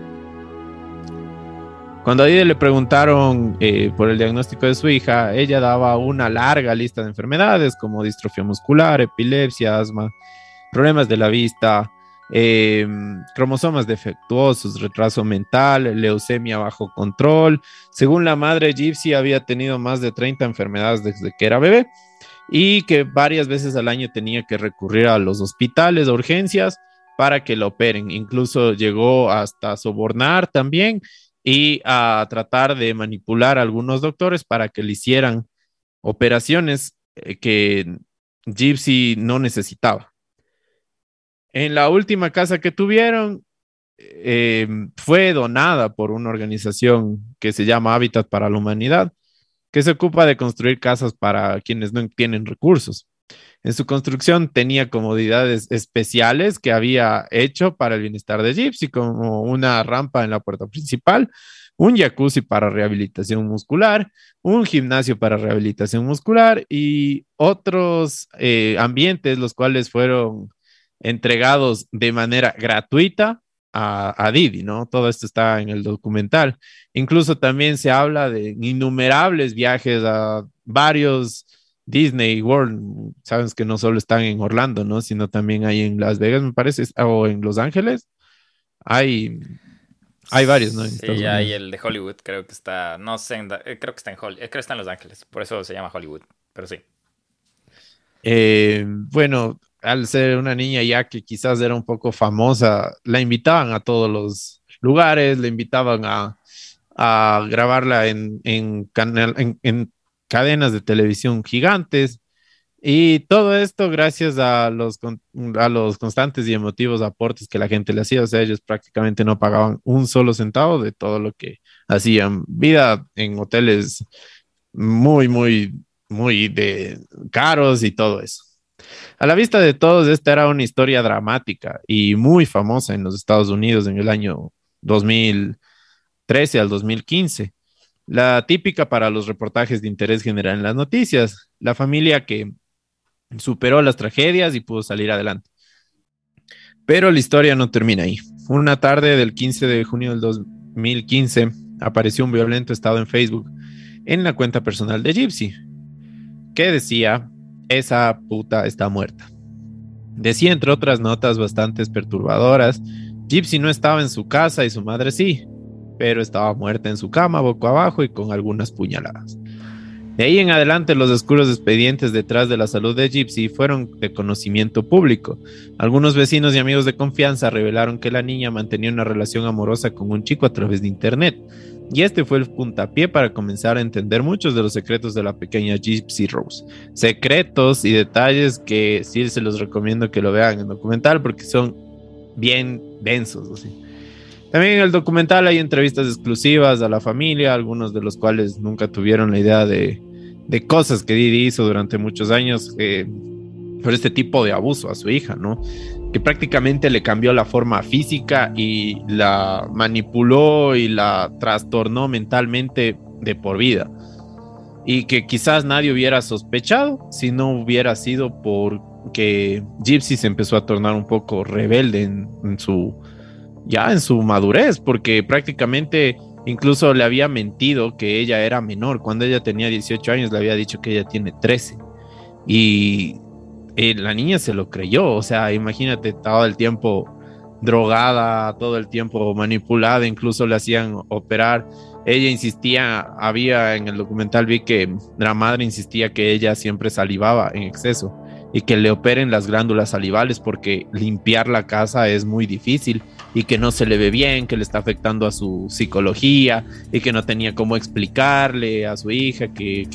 Cuando a Didi le preguntaron eh, por el diagnóstico de su hija, ella daba una larga lista de enfermedades como distrofia muscular, epilepsia, asma, problemas de la vista, eh, cromosomas defectuosos, retraso mental, leucemia bajo control. Según la madre, Gypsy había tenido más de 30 enfermedades desde que era bebé y que varias veces al año tenía que recurrir a los hospitales de urgencias para que la operen. Incluso llegó hasta sobornar también y a tratar de manipular a algunos doctores para que le hicieran operaciones eh, que Gypsy no necesitaba. En la última casa que tuvieron, eh, fue donada por una organización que se llama Hábitat para la Humanidad, que se ocupa de construir casas para quienes no tienen recursos. En su construcción tenía comodidades especiales que había hecho para el bienestar de Gypsy, como una rampa en la puerta principal, un jacuzzi para rehabilitación muscular, un gimnasio para rehabilitación muscular y otros eh, ambientes los cuales fueron entregados de manera gratuita a, Didi, ¿no? Todo esto está en el documental. Incluso también se habla de innumerables viajes a varios Disney World. Sabes que no solo están en Orlando, ¿no? Sino también hay en Las Vegas, me parece, o en Los Ángeles. Hay, hay varios, ¿no? sí, hay el de Hollywood, creo que está, no sé, eh, creo que está en Hollywood, creo que está en Los Ángeles, por eso se llama Hollywood, pero sí. Eh, bueno, al ser una niña ya que quizás era un poco famosa, la invitaban a todos los lugares, le invitaban a, grabarla en, en, cadenas de televisión gigantes. Y todo esto gracias a los, a los constantes y emotivos aportes que la gente le hacía. O sea, ellos prácticamente no pagaban un solo centavo de todo lo que hacían. Vida en hoteles muy, muy, muy de caros y todo eso. A la vista de todos, esta era una historia dramática y muy famosa en los Estados Unidos en el año 2013 al 2015. La típica para los reportajes de interés general en las noticias, la familia que superó las tragedias y pudo salir adelante. Pero la historia no termina ahí. Una tarde del 15 de junio del 2015 apareció un violento estado en Facebook en la cuenta personal de Gypsy, que decía esa puta está muerta. Decía entre otras notas bastante perturbadoras, Gypsy no estaba en su casa y su madre sí, pero estaba muerta en su cama, boca abajo y con algunas puñaladas. De ahí en adelante los oscuros expedientes detrás de la salud de Gypsy fueron de conocimiento público. Algunos vecinos y amigos de confianza revelaron que la niña mantenía una relación amorosa con un chico a través de internet, y este fue el puntapié para comenzar a entender muchos de los secretos de la pequeña Gypsy Rose. Secretos y detalles que sí se los recomiendo que lo vean en el documental porque son bien densos. También en el documental hay entrevistas exclusivas a la familia, algunos de los cuales nunca tuvieron la idea de, cosas que Didi hizo durante muchos años eh, por este tipo de abuso a su hija, ¿no? que prácticamente le cambió la forma física y la manipuló y la trastornó mentalmente de por vida. Y que quizás nadie hubiera sospechado si no hubiera sido porque Gypsy se empezó a tornar un poco rebelde en, su ya en su madurez, porque prácticamente incluso le había mentido que ella era menor. Cuando ella tenía 18 años le había dicho que ella tiene 13. Y eh, la niña se lo creyó, o sea, imagínate todo el tiempo drogada, todo el tiempo manipulada, incluso le hacían operar. Ella insistía, había en el documental vi que la madre insistía que ella siempre salivaba en exceso y que le operen las glándulas salivales porque limpiar la casa es muy difícil y que no se le ve bien, que le está afectando a su psicología y que no tenía cómo explicarle a su hija que,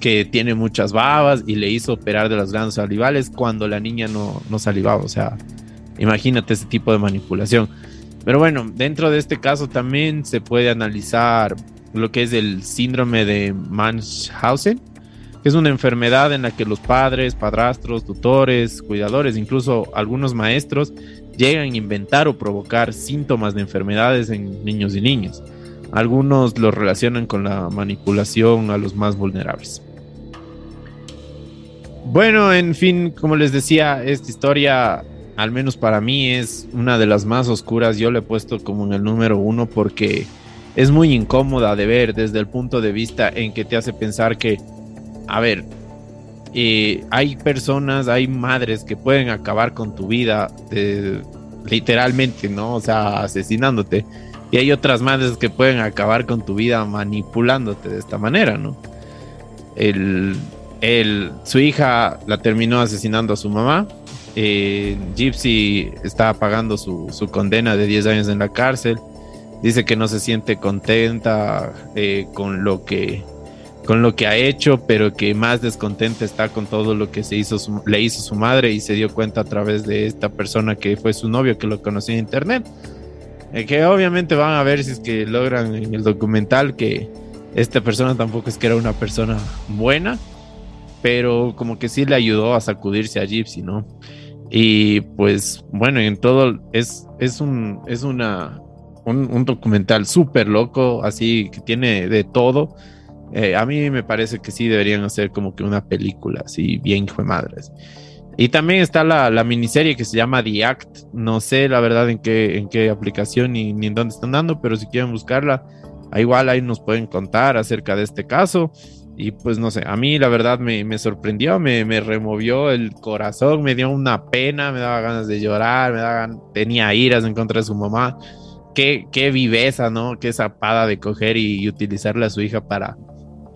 que tiene muchas babas y le hizo operar de las glándulas salivales cuando la niña no, no salivaba. O sea, imagínate ese tipo de manipulación. Pero bueno, dentro de este caso también se puede analizar lo que es el síndrome de Munchausen, que es una enfermedad en la que los padres, padrastros, tutores, cuidadores, incluso algunos maestros llegan a inventar o provocar síntomas de enfermedades en niños y niñas. Algunos lo relacionan con la manipulación a los más vulnerables. Bueno, en fin, como les decía, esta historia, al menos para mí, es una de las más oscuras. Yo le he puesto como en el número uno porque es muy incómoda de ver desde el punto de vista en que te hace pensar que, a ver, hay personas, hay madres que pueden acabar con tu vida literalmente, ¿no? O sea, asesinándote. Y hay otras madres que pueden acabar con tu vida manipulándote de esta manera, ¿no? El, su hija la terminó asesinando a su mamá. Eh, Gypsy está pagando su, condena de 10 años en la cárcel. Dice que no se siente contenta eh, con lo que con lo que ha hecho, pero que más descontenta está con todo lo que se hizo le hizo su madre y se dio cuenta a través de esta persona que fue su novio que lo conoció en internet. Eh, que obviamente van a ver si es que logran en el documental que esta persona tampoco es que era una persona buena, pero como que sí le ayudó a sacudirse a Gypsy, ¿no? Y pues bueno, en todo es, es, un, es una un, documental súper loco, así que tiene de todo. Eh, a mí me parece que sí deberían hacer como que una película así, bien hijo de madres. Y también está la, la, miniserie que se llama The Act. No sé la verdad en qué, en qué aplicación ni, ni en dónde están dando, pero si quieren buscarla, igual ahí nos pueden contar acerca de este caso. Y pues no sé, a mí la verdad me, me sorprendió, me, me, removió el corazón, me dio una pena, me daba ganas de llorar, me daba, tenía iras en contra de su mamá. Qué, qué viveza, ¿no? Qué zapada de coger y, y utilizarle a su hija para,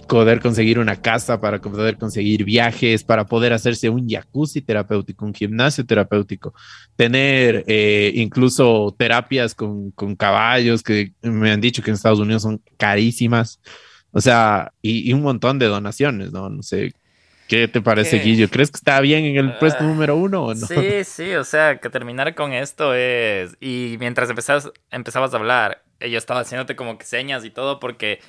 poder conseguir una casa, para poder conseguir viajes, para poder hacerse un jacuzzi terapéutico, un gimnasio terapéutico, tener eh, incluso terapias con, con, caballos que me han dicho que en Estados Unidos son carísimas, o sea, y, un montón de donaciones, ¿no? No sé. ¿Qué te parece, Guillo? ¿Crees que está bien en el puesto ah, número uno o no? Sí, sí, o sea, que terminar con esto es... Y mientras empezabas, empezabas a hablar, yo estaba haciéndote como que señas y todo porque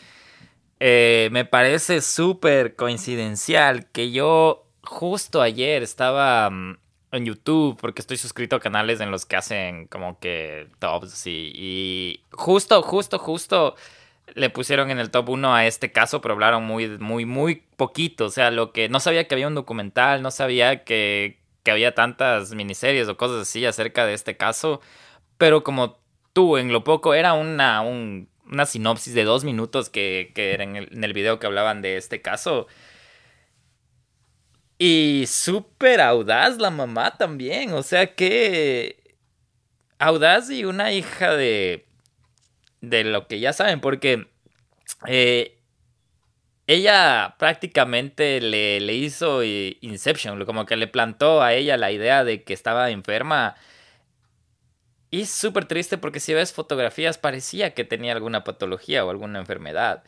eh, me parece súper coincidencial que yo justo ayer estaba mm, en YouTube, porque estoy suscrito a canales en los que hacen como que tops y, justo, justo, justo le pusieron en el top 1 a este caso, pero hablaron muy, muy, muy poquito. O sea, lo que no sabía que había un documental, no sabía que, que había tantas miniseries o cosas así acerca de este caso. Pero como tú, en lo poco, era una, un una sinopsis de dos minutos que, era en el, video que hablaban de este caso. Y súper audaz la mamá también. O sea que. Audaz y una hija de. De lo que ya saben, porque. Eh, ella prácticamente le, le hizo Inception, como que le plantó a ella la idea de que estaba enferma y es súper triste porque si ves fotografías parecía que tenía alguna patología o alguna enfermedad.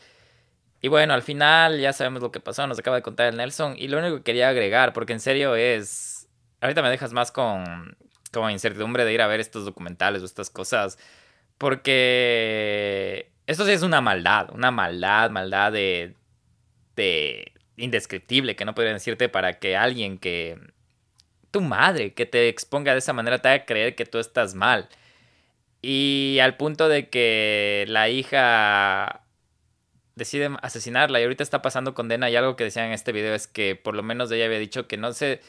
Y bueno, al final ya sabemos lo que pasó, nos acaba de contar el Nelson. Y lo único que quería agregar, porque en serio es... Ahorita me dejas más con, con incertidumbre de ir a ver estos documentales o estas cosas. Porque esto sí es una maldad, una maldad, maldad de... de indescriptible, que no podría decirte para que alguien que tu madre que te exponga de esa manera te haga creer que tú estás mal. Y al punto de que la hija decide asesinarla y ahorita está pasando condena y algo que decían en este video es que por lo menos ella había dicho que no se,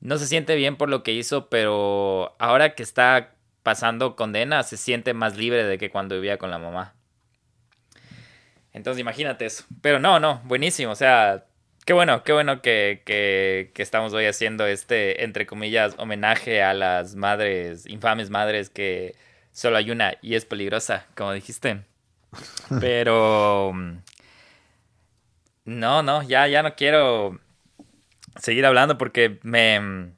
no se siente bien por lo que hizo, pero ahora que está pasando condena se siente más libre de que cuando vivía con la mamá. Entonces imagínate eso. Pero no, no, buenísimo. O sea, Qué bueno, qué bueno que, que, que, estamos hoy haciendo este, entre comillas, homenaje a las madres, infames madres que solo hay una y es peligrosa, como dijiste. Pero... No, no, ya, ya no quiero seguir hablando porque me,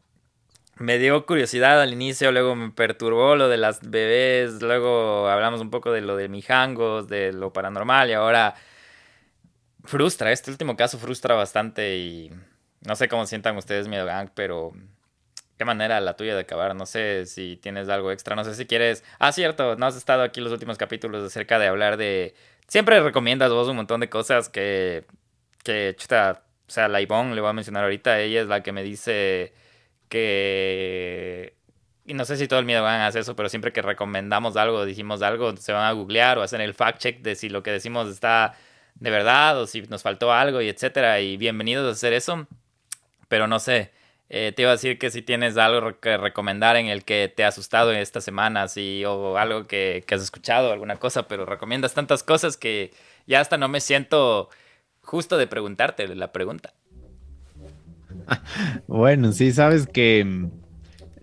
me dio curiosidad al inicio, luego me perturbó lo de las bebés, luego hablamos un poco de lo de mijangos, de lo paranormal y ahora frustra, este último caso frustra bastante y no sé cómo sientan ustedes Miedo Gang, pero qué manera la tuya de acabar. No sé si tienes algo extra, no sé si quieres... Ah, cierto, no has estado aquí los últimos capítulos acerca de hablar de... Siempre recomiendas vos un montón de cosas que... Que, chuta, o sea, la Ivonne, le voy a mencionar ahorita, ella es la que me dice que... Y no sé si todo el miedo van a eso, pero siempre que recomendamos algo, dijimos algo, se van a googlear o hacen el fact check de si lo que decimos está de verdad o si nos faltó algo y etcétera. Y bienvenidos a hacer eso. Pero no sé, eh, te iba a decir que si tienes algo que recomendar en el que te ha asustado esta semana, si, o algo que, que has escuchado, alguna cosa, pero recomiendas tantas cosas que ya hasta no me siento justo de preguntarte la pregunta. Bueno, sí, sabes que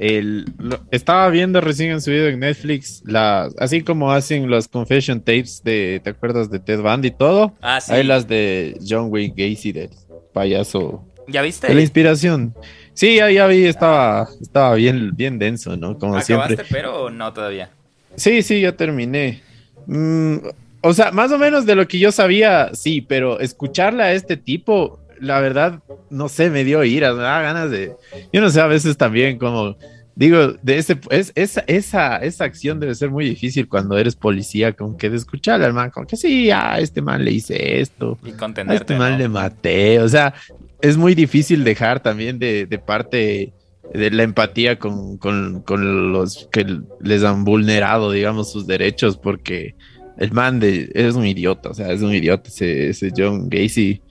el, estaba viendo recién en su video en Netflix, la, así como hacen los confession tapes de, ¿te acuerdas de Ted Bundy y todo? Ah, sí. Hay las de John Wayne Gacy, del payaso. ¿Ya viste? De la inspiración. Sí, ya, ya vi, estaba, estaba bien, bien denso, ¿no? Como ¿Acabaste, siempre. pero no todavía? Sí, sí, ya terminé. Mm, o sea, más o menos de lo que yo sabía, sí, pero escucharla a este tipo, la verdad, no sé, me dio ira, me da ganas de. Yo no sé, a veces también, como. Digo, de ese, es, esa, esa, esa acción debe ser muy difícil cuando eres policía, como que de escuchar al man, como que sí, a este man le hice esto, y a este man le maté, o sea, es muy difícil dejar también de, de parte de la empatía con, los que les han vulnerado, digamos, sus derechos, porque el man de, es un idiota, o sea, es un idiota ese, John Gacy.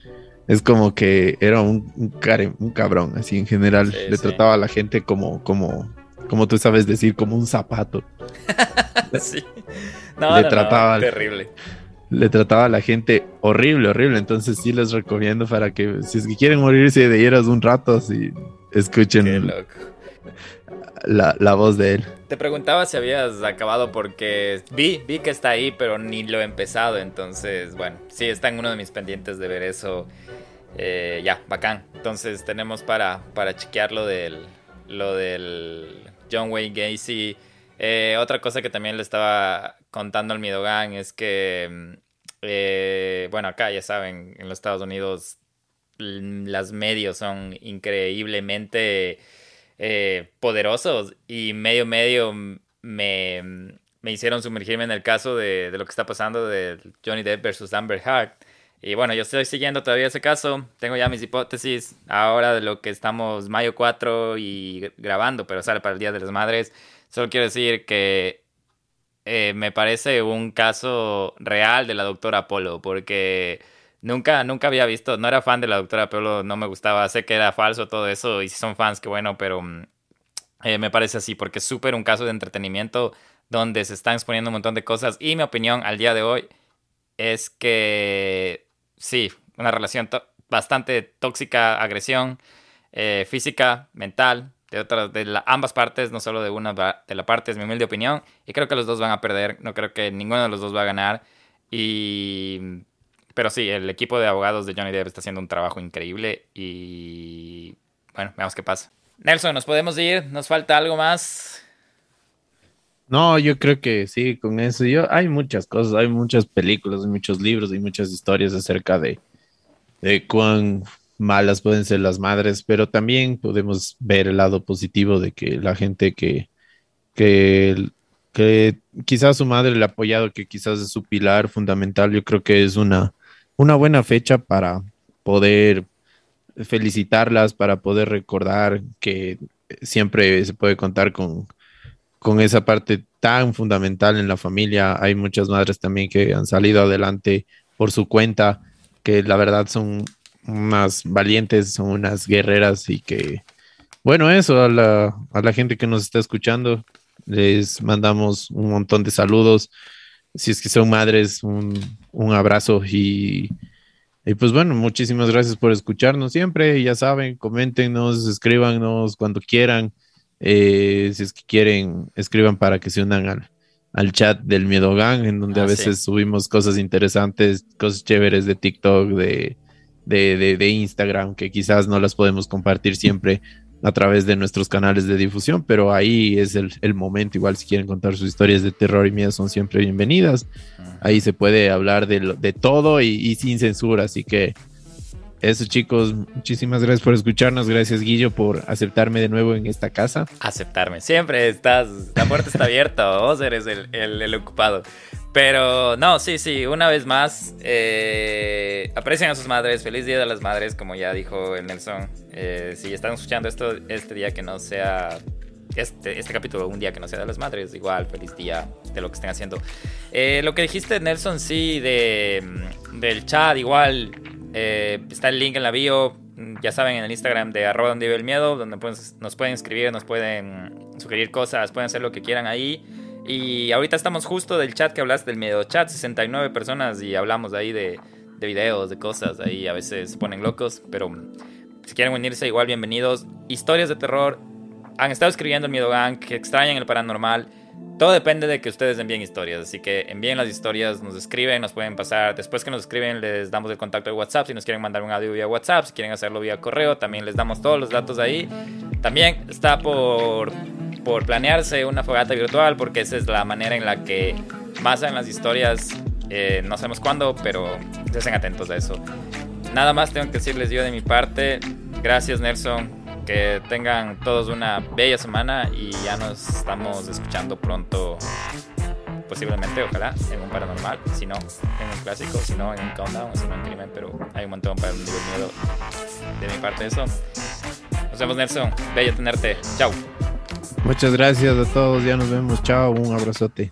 Es como que era un, un, cabrón, así en general. le trataba a la gente como, como, como tú sabes decir, como un zapato. sí. No, le trataba, terrible. Le trataba a la gente horrible, horrible. Entonces sí les recomiendo para que, si es que quieren morirse de hieras un rato, así escuchen La, la, voz de él. Te preguntaba si habías acabado porque vi, vi que está ahí, pero ni lo he empezado. Entonces, bueno, sí, está en uno de mis pendientes de ver eso. Eh, ya, bacán. Entonces tenemos para, para chequear lo del, lo del John Wayne Gacy. Eh, otra cosa que también le estaba contando al Midogan es que, mm, eh, bueno, acá ya saben, en los Estados Unidos las medios son increíblemente eh, poderosos y medio medio me, me, hicieron sumergirme en el caso de, de, lo que está pasando de Johnny Depp versus Amber Heard. Y bueno, yo estoy siguiendo todavía ese caso, tengo ya mis hipótesis ahora de lo que estamos mayo 4 y grabando, pero sale para el Día de las Madres. Solo quiero decir que eh, me parece un caso real de la doctora Apolo, porque nunca, nunca había visto, no era fan de la doctora Apolo, no me gustaba, sé que era falso todo eso, y si son fans, qué bueno, pero mm, eh, me parece así, porque es súper un caso de entretenimiento donde se están exponiendo un montón de cosas, y mi opinión al día de hoy es que sí, una relación bastante tóxica, agresión eh, física, mental, de otras, de ambas partes, no solo de una de la parte, es mi humilde opinión. Y creo que los dos van a perder. No creo que ninguno de los dos va a ganar. Y. Pero sí, el equipo de abogados de Johnny Depp está haciendo un trabajo increíble. Y. Bueno, veamos qué pasa. Nelson, ¿nos podemos ir? ¿Nos falta algo más? No, yo creo que sí, con eso. Yo, hay muchas cosas, hay muchas películas, hay muchos libros, hay muchas historias acerca de, de cuán malas pueden ser las madres, pero también podemos ver el lado positivo de que la gente que, que, que quizás su madre le ha apoyado, que quizás es su pilar fundamental, yo creo que es una, una buena fecha para poder felicitarlas, para poder recordar que siempre se puede contar con, con esa parte tan fundamental en la familia. Hay muchas madres también que han salido adelante por su cuenta, que la verdad son unas valientes, son unas guerreras y que, bueno, eso a la, a la gente que nos está escuchando, les mandamos un montón de saludos. Si es que son madres, un, un abrazo y, y, pues bueno, muchísimas gracias por escucharnos siempre. Ya saben, coméntenos, escríbanos cuando quieran. Eh, si es que quieren, escriban para que se unan al, al chat del Miedo Gang, en donde a ah, veces subimos cosas interesantes, cosas chéveres de TikTok, de, de, de, Instagram, que quizás no las podemos compartir siempre a través de nuestros canales de difusión, pero ahí es el, el, momento, igual si quieren contar sus historias de terror y miedo son siempre bienvenidas. Ahí se puede hablar de, de todo y, y, sin censura, así que eso chicos, muchísimas gracias por escucharnos, gracias Guillo por aceptarme de nuevo en esta casa. Aceptarme, siempre estás, la puerta está abierta, vos eres el, el, ocupado. Pero no, sí, sí, una vez más, eh, aprecien a sus madres, feliz Día de las Madres, como ya dijo el Nelson. Eh, si están escuchando esto este día que no sea, este, este capítulo, un día que no sea de las madres, igual, feliz día de lo que estén haciendo. Eh, lo que dijiste, Nelson, sí, de, del chat, igual, eh, está el link en la bio, ya saben, en el Instagram de arroba donde vive el miedo, donde nos pueden escribir, nos pueden sugerir cosas, pueden hacer lo que quieran ahí. Y ahorita estamos justo del chat que hablaste, del miedo chat, 69 personas y hablamos ahí de, de videos, de cosas, ahí a veces se ponen locos, pero si quieren unirse igual bienvenidos. Historias de terror, han estado escribiendo el Miedo Gang, que extrañan el paranormal. Todo depende de que ustedes envíen historias, así que envíen las historias, nos escriben, nos pueden pasar. Después que nos escriben, les damos el contacto de WhatsApp. Si nos quieren mandar un audio vía WhatsApp, si quieren hacerlo vía correo, también les damos todos los datos ahí. También está por por planearse una fogata virtual, porque esa es la manera en la que en las historias. Eh, no sabemos cuándo, pero estén atentos a eso. Nada más tengo que decirles yo de mi parte. Gracias, Nelson. Que tengan todos una bella semana y ya nos estamos escuchando pronto. Posiblemente, ojalá, en un paranormal. Si no, en un clásico. Si no, en un countdown. Si no, en crimen. Pero hay un montón para el miedo. De mi parte, eso. Nos vemos, Nelson. Bello tenerte. Chao. Muchas gracias a todos. Ya nos vemos. Chao. Un abrazote.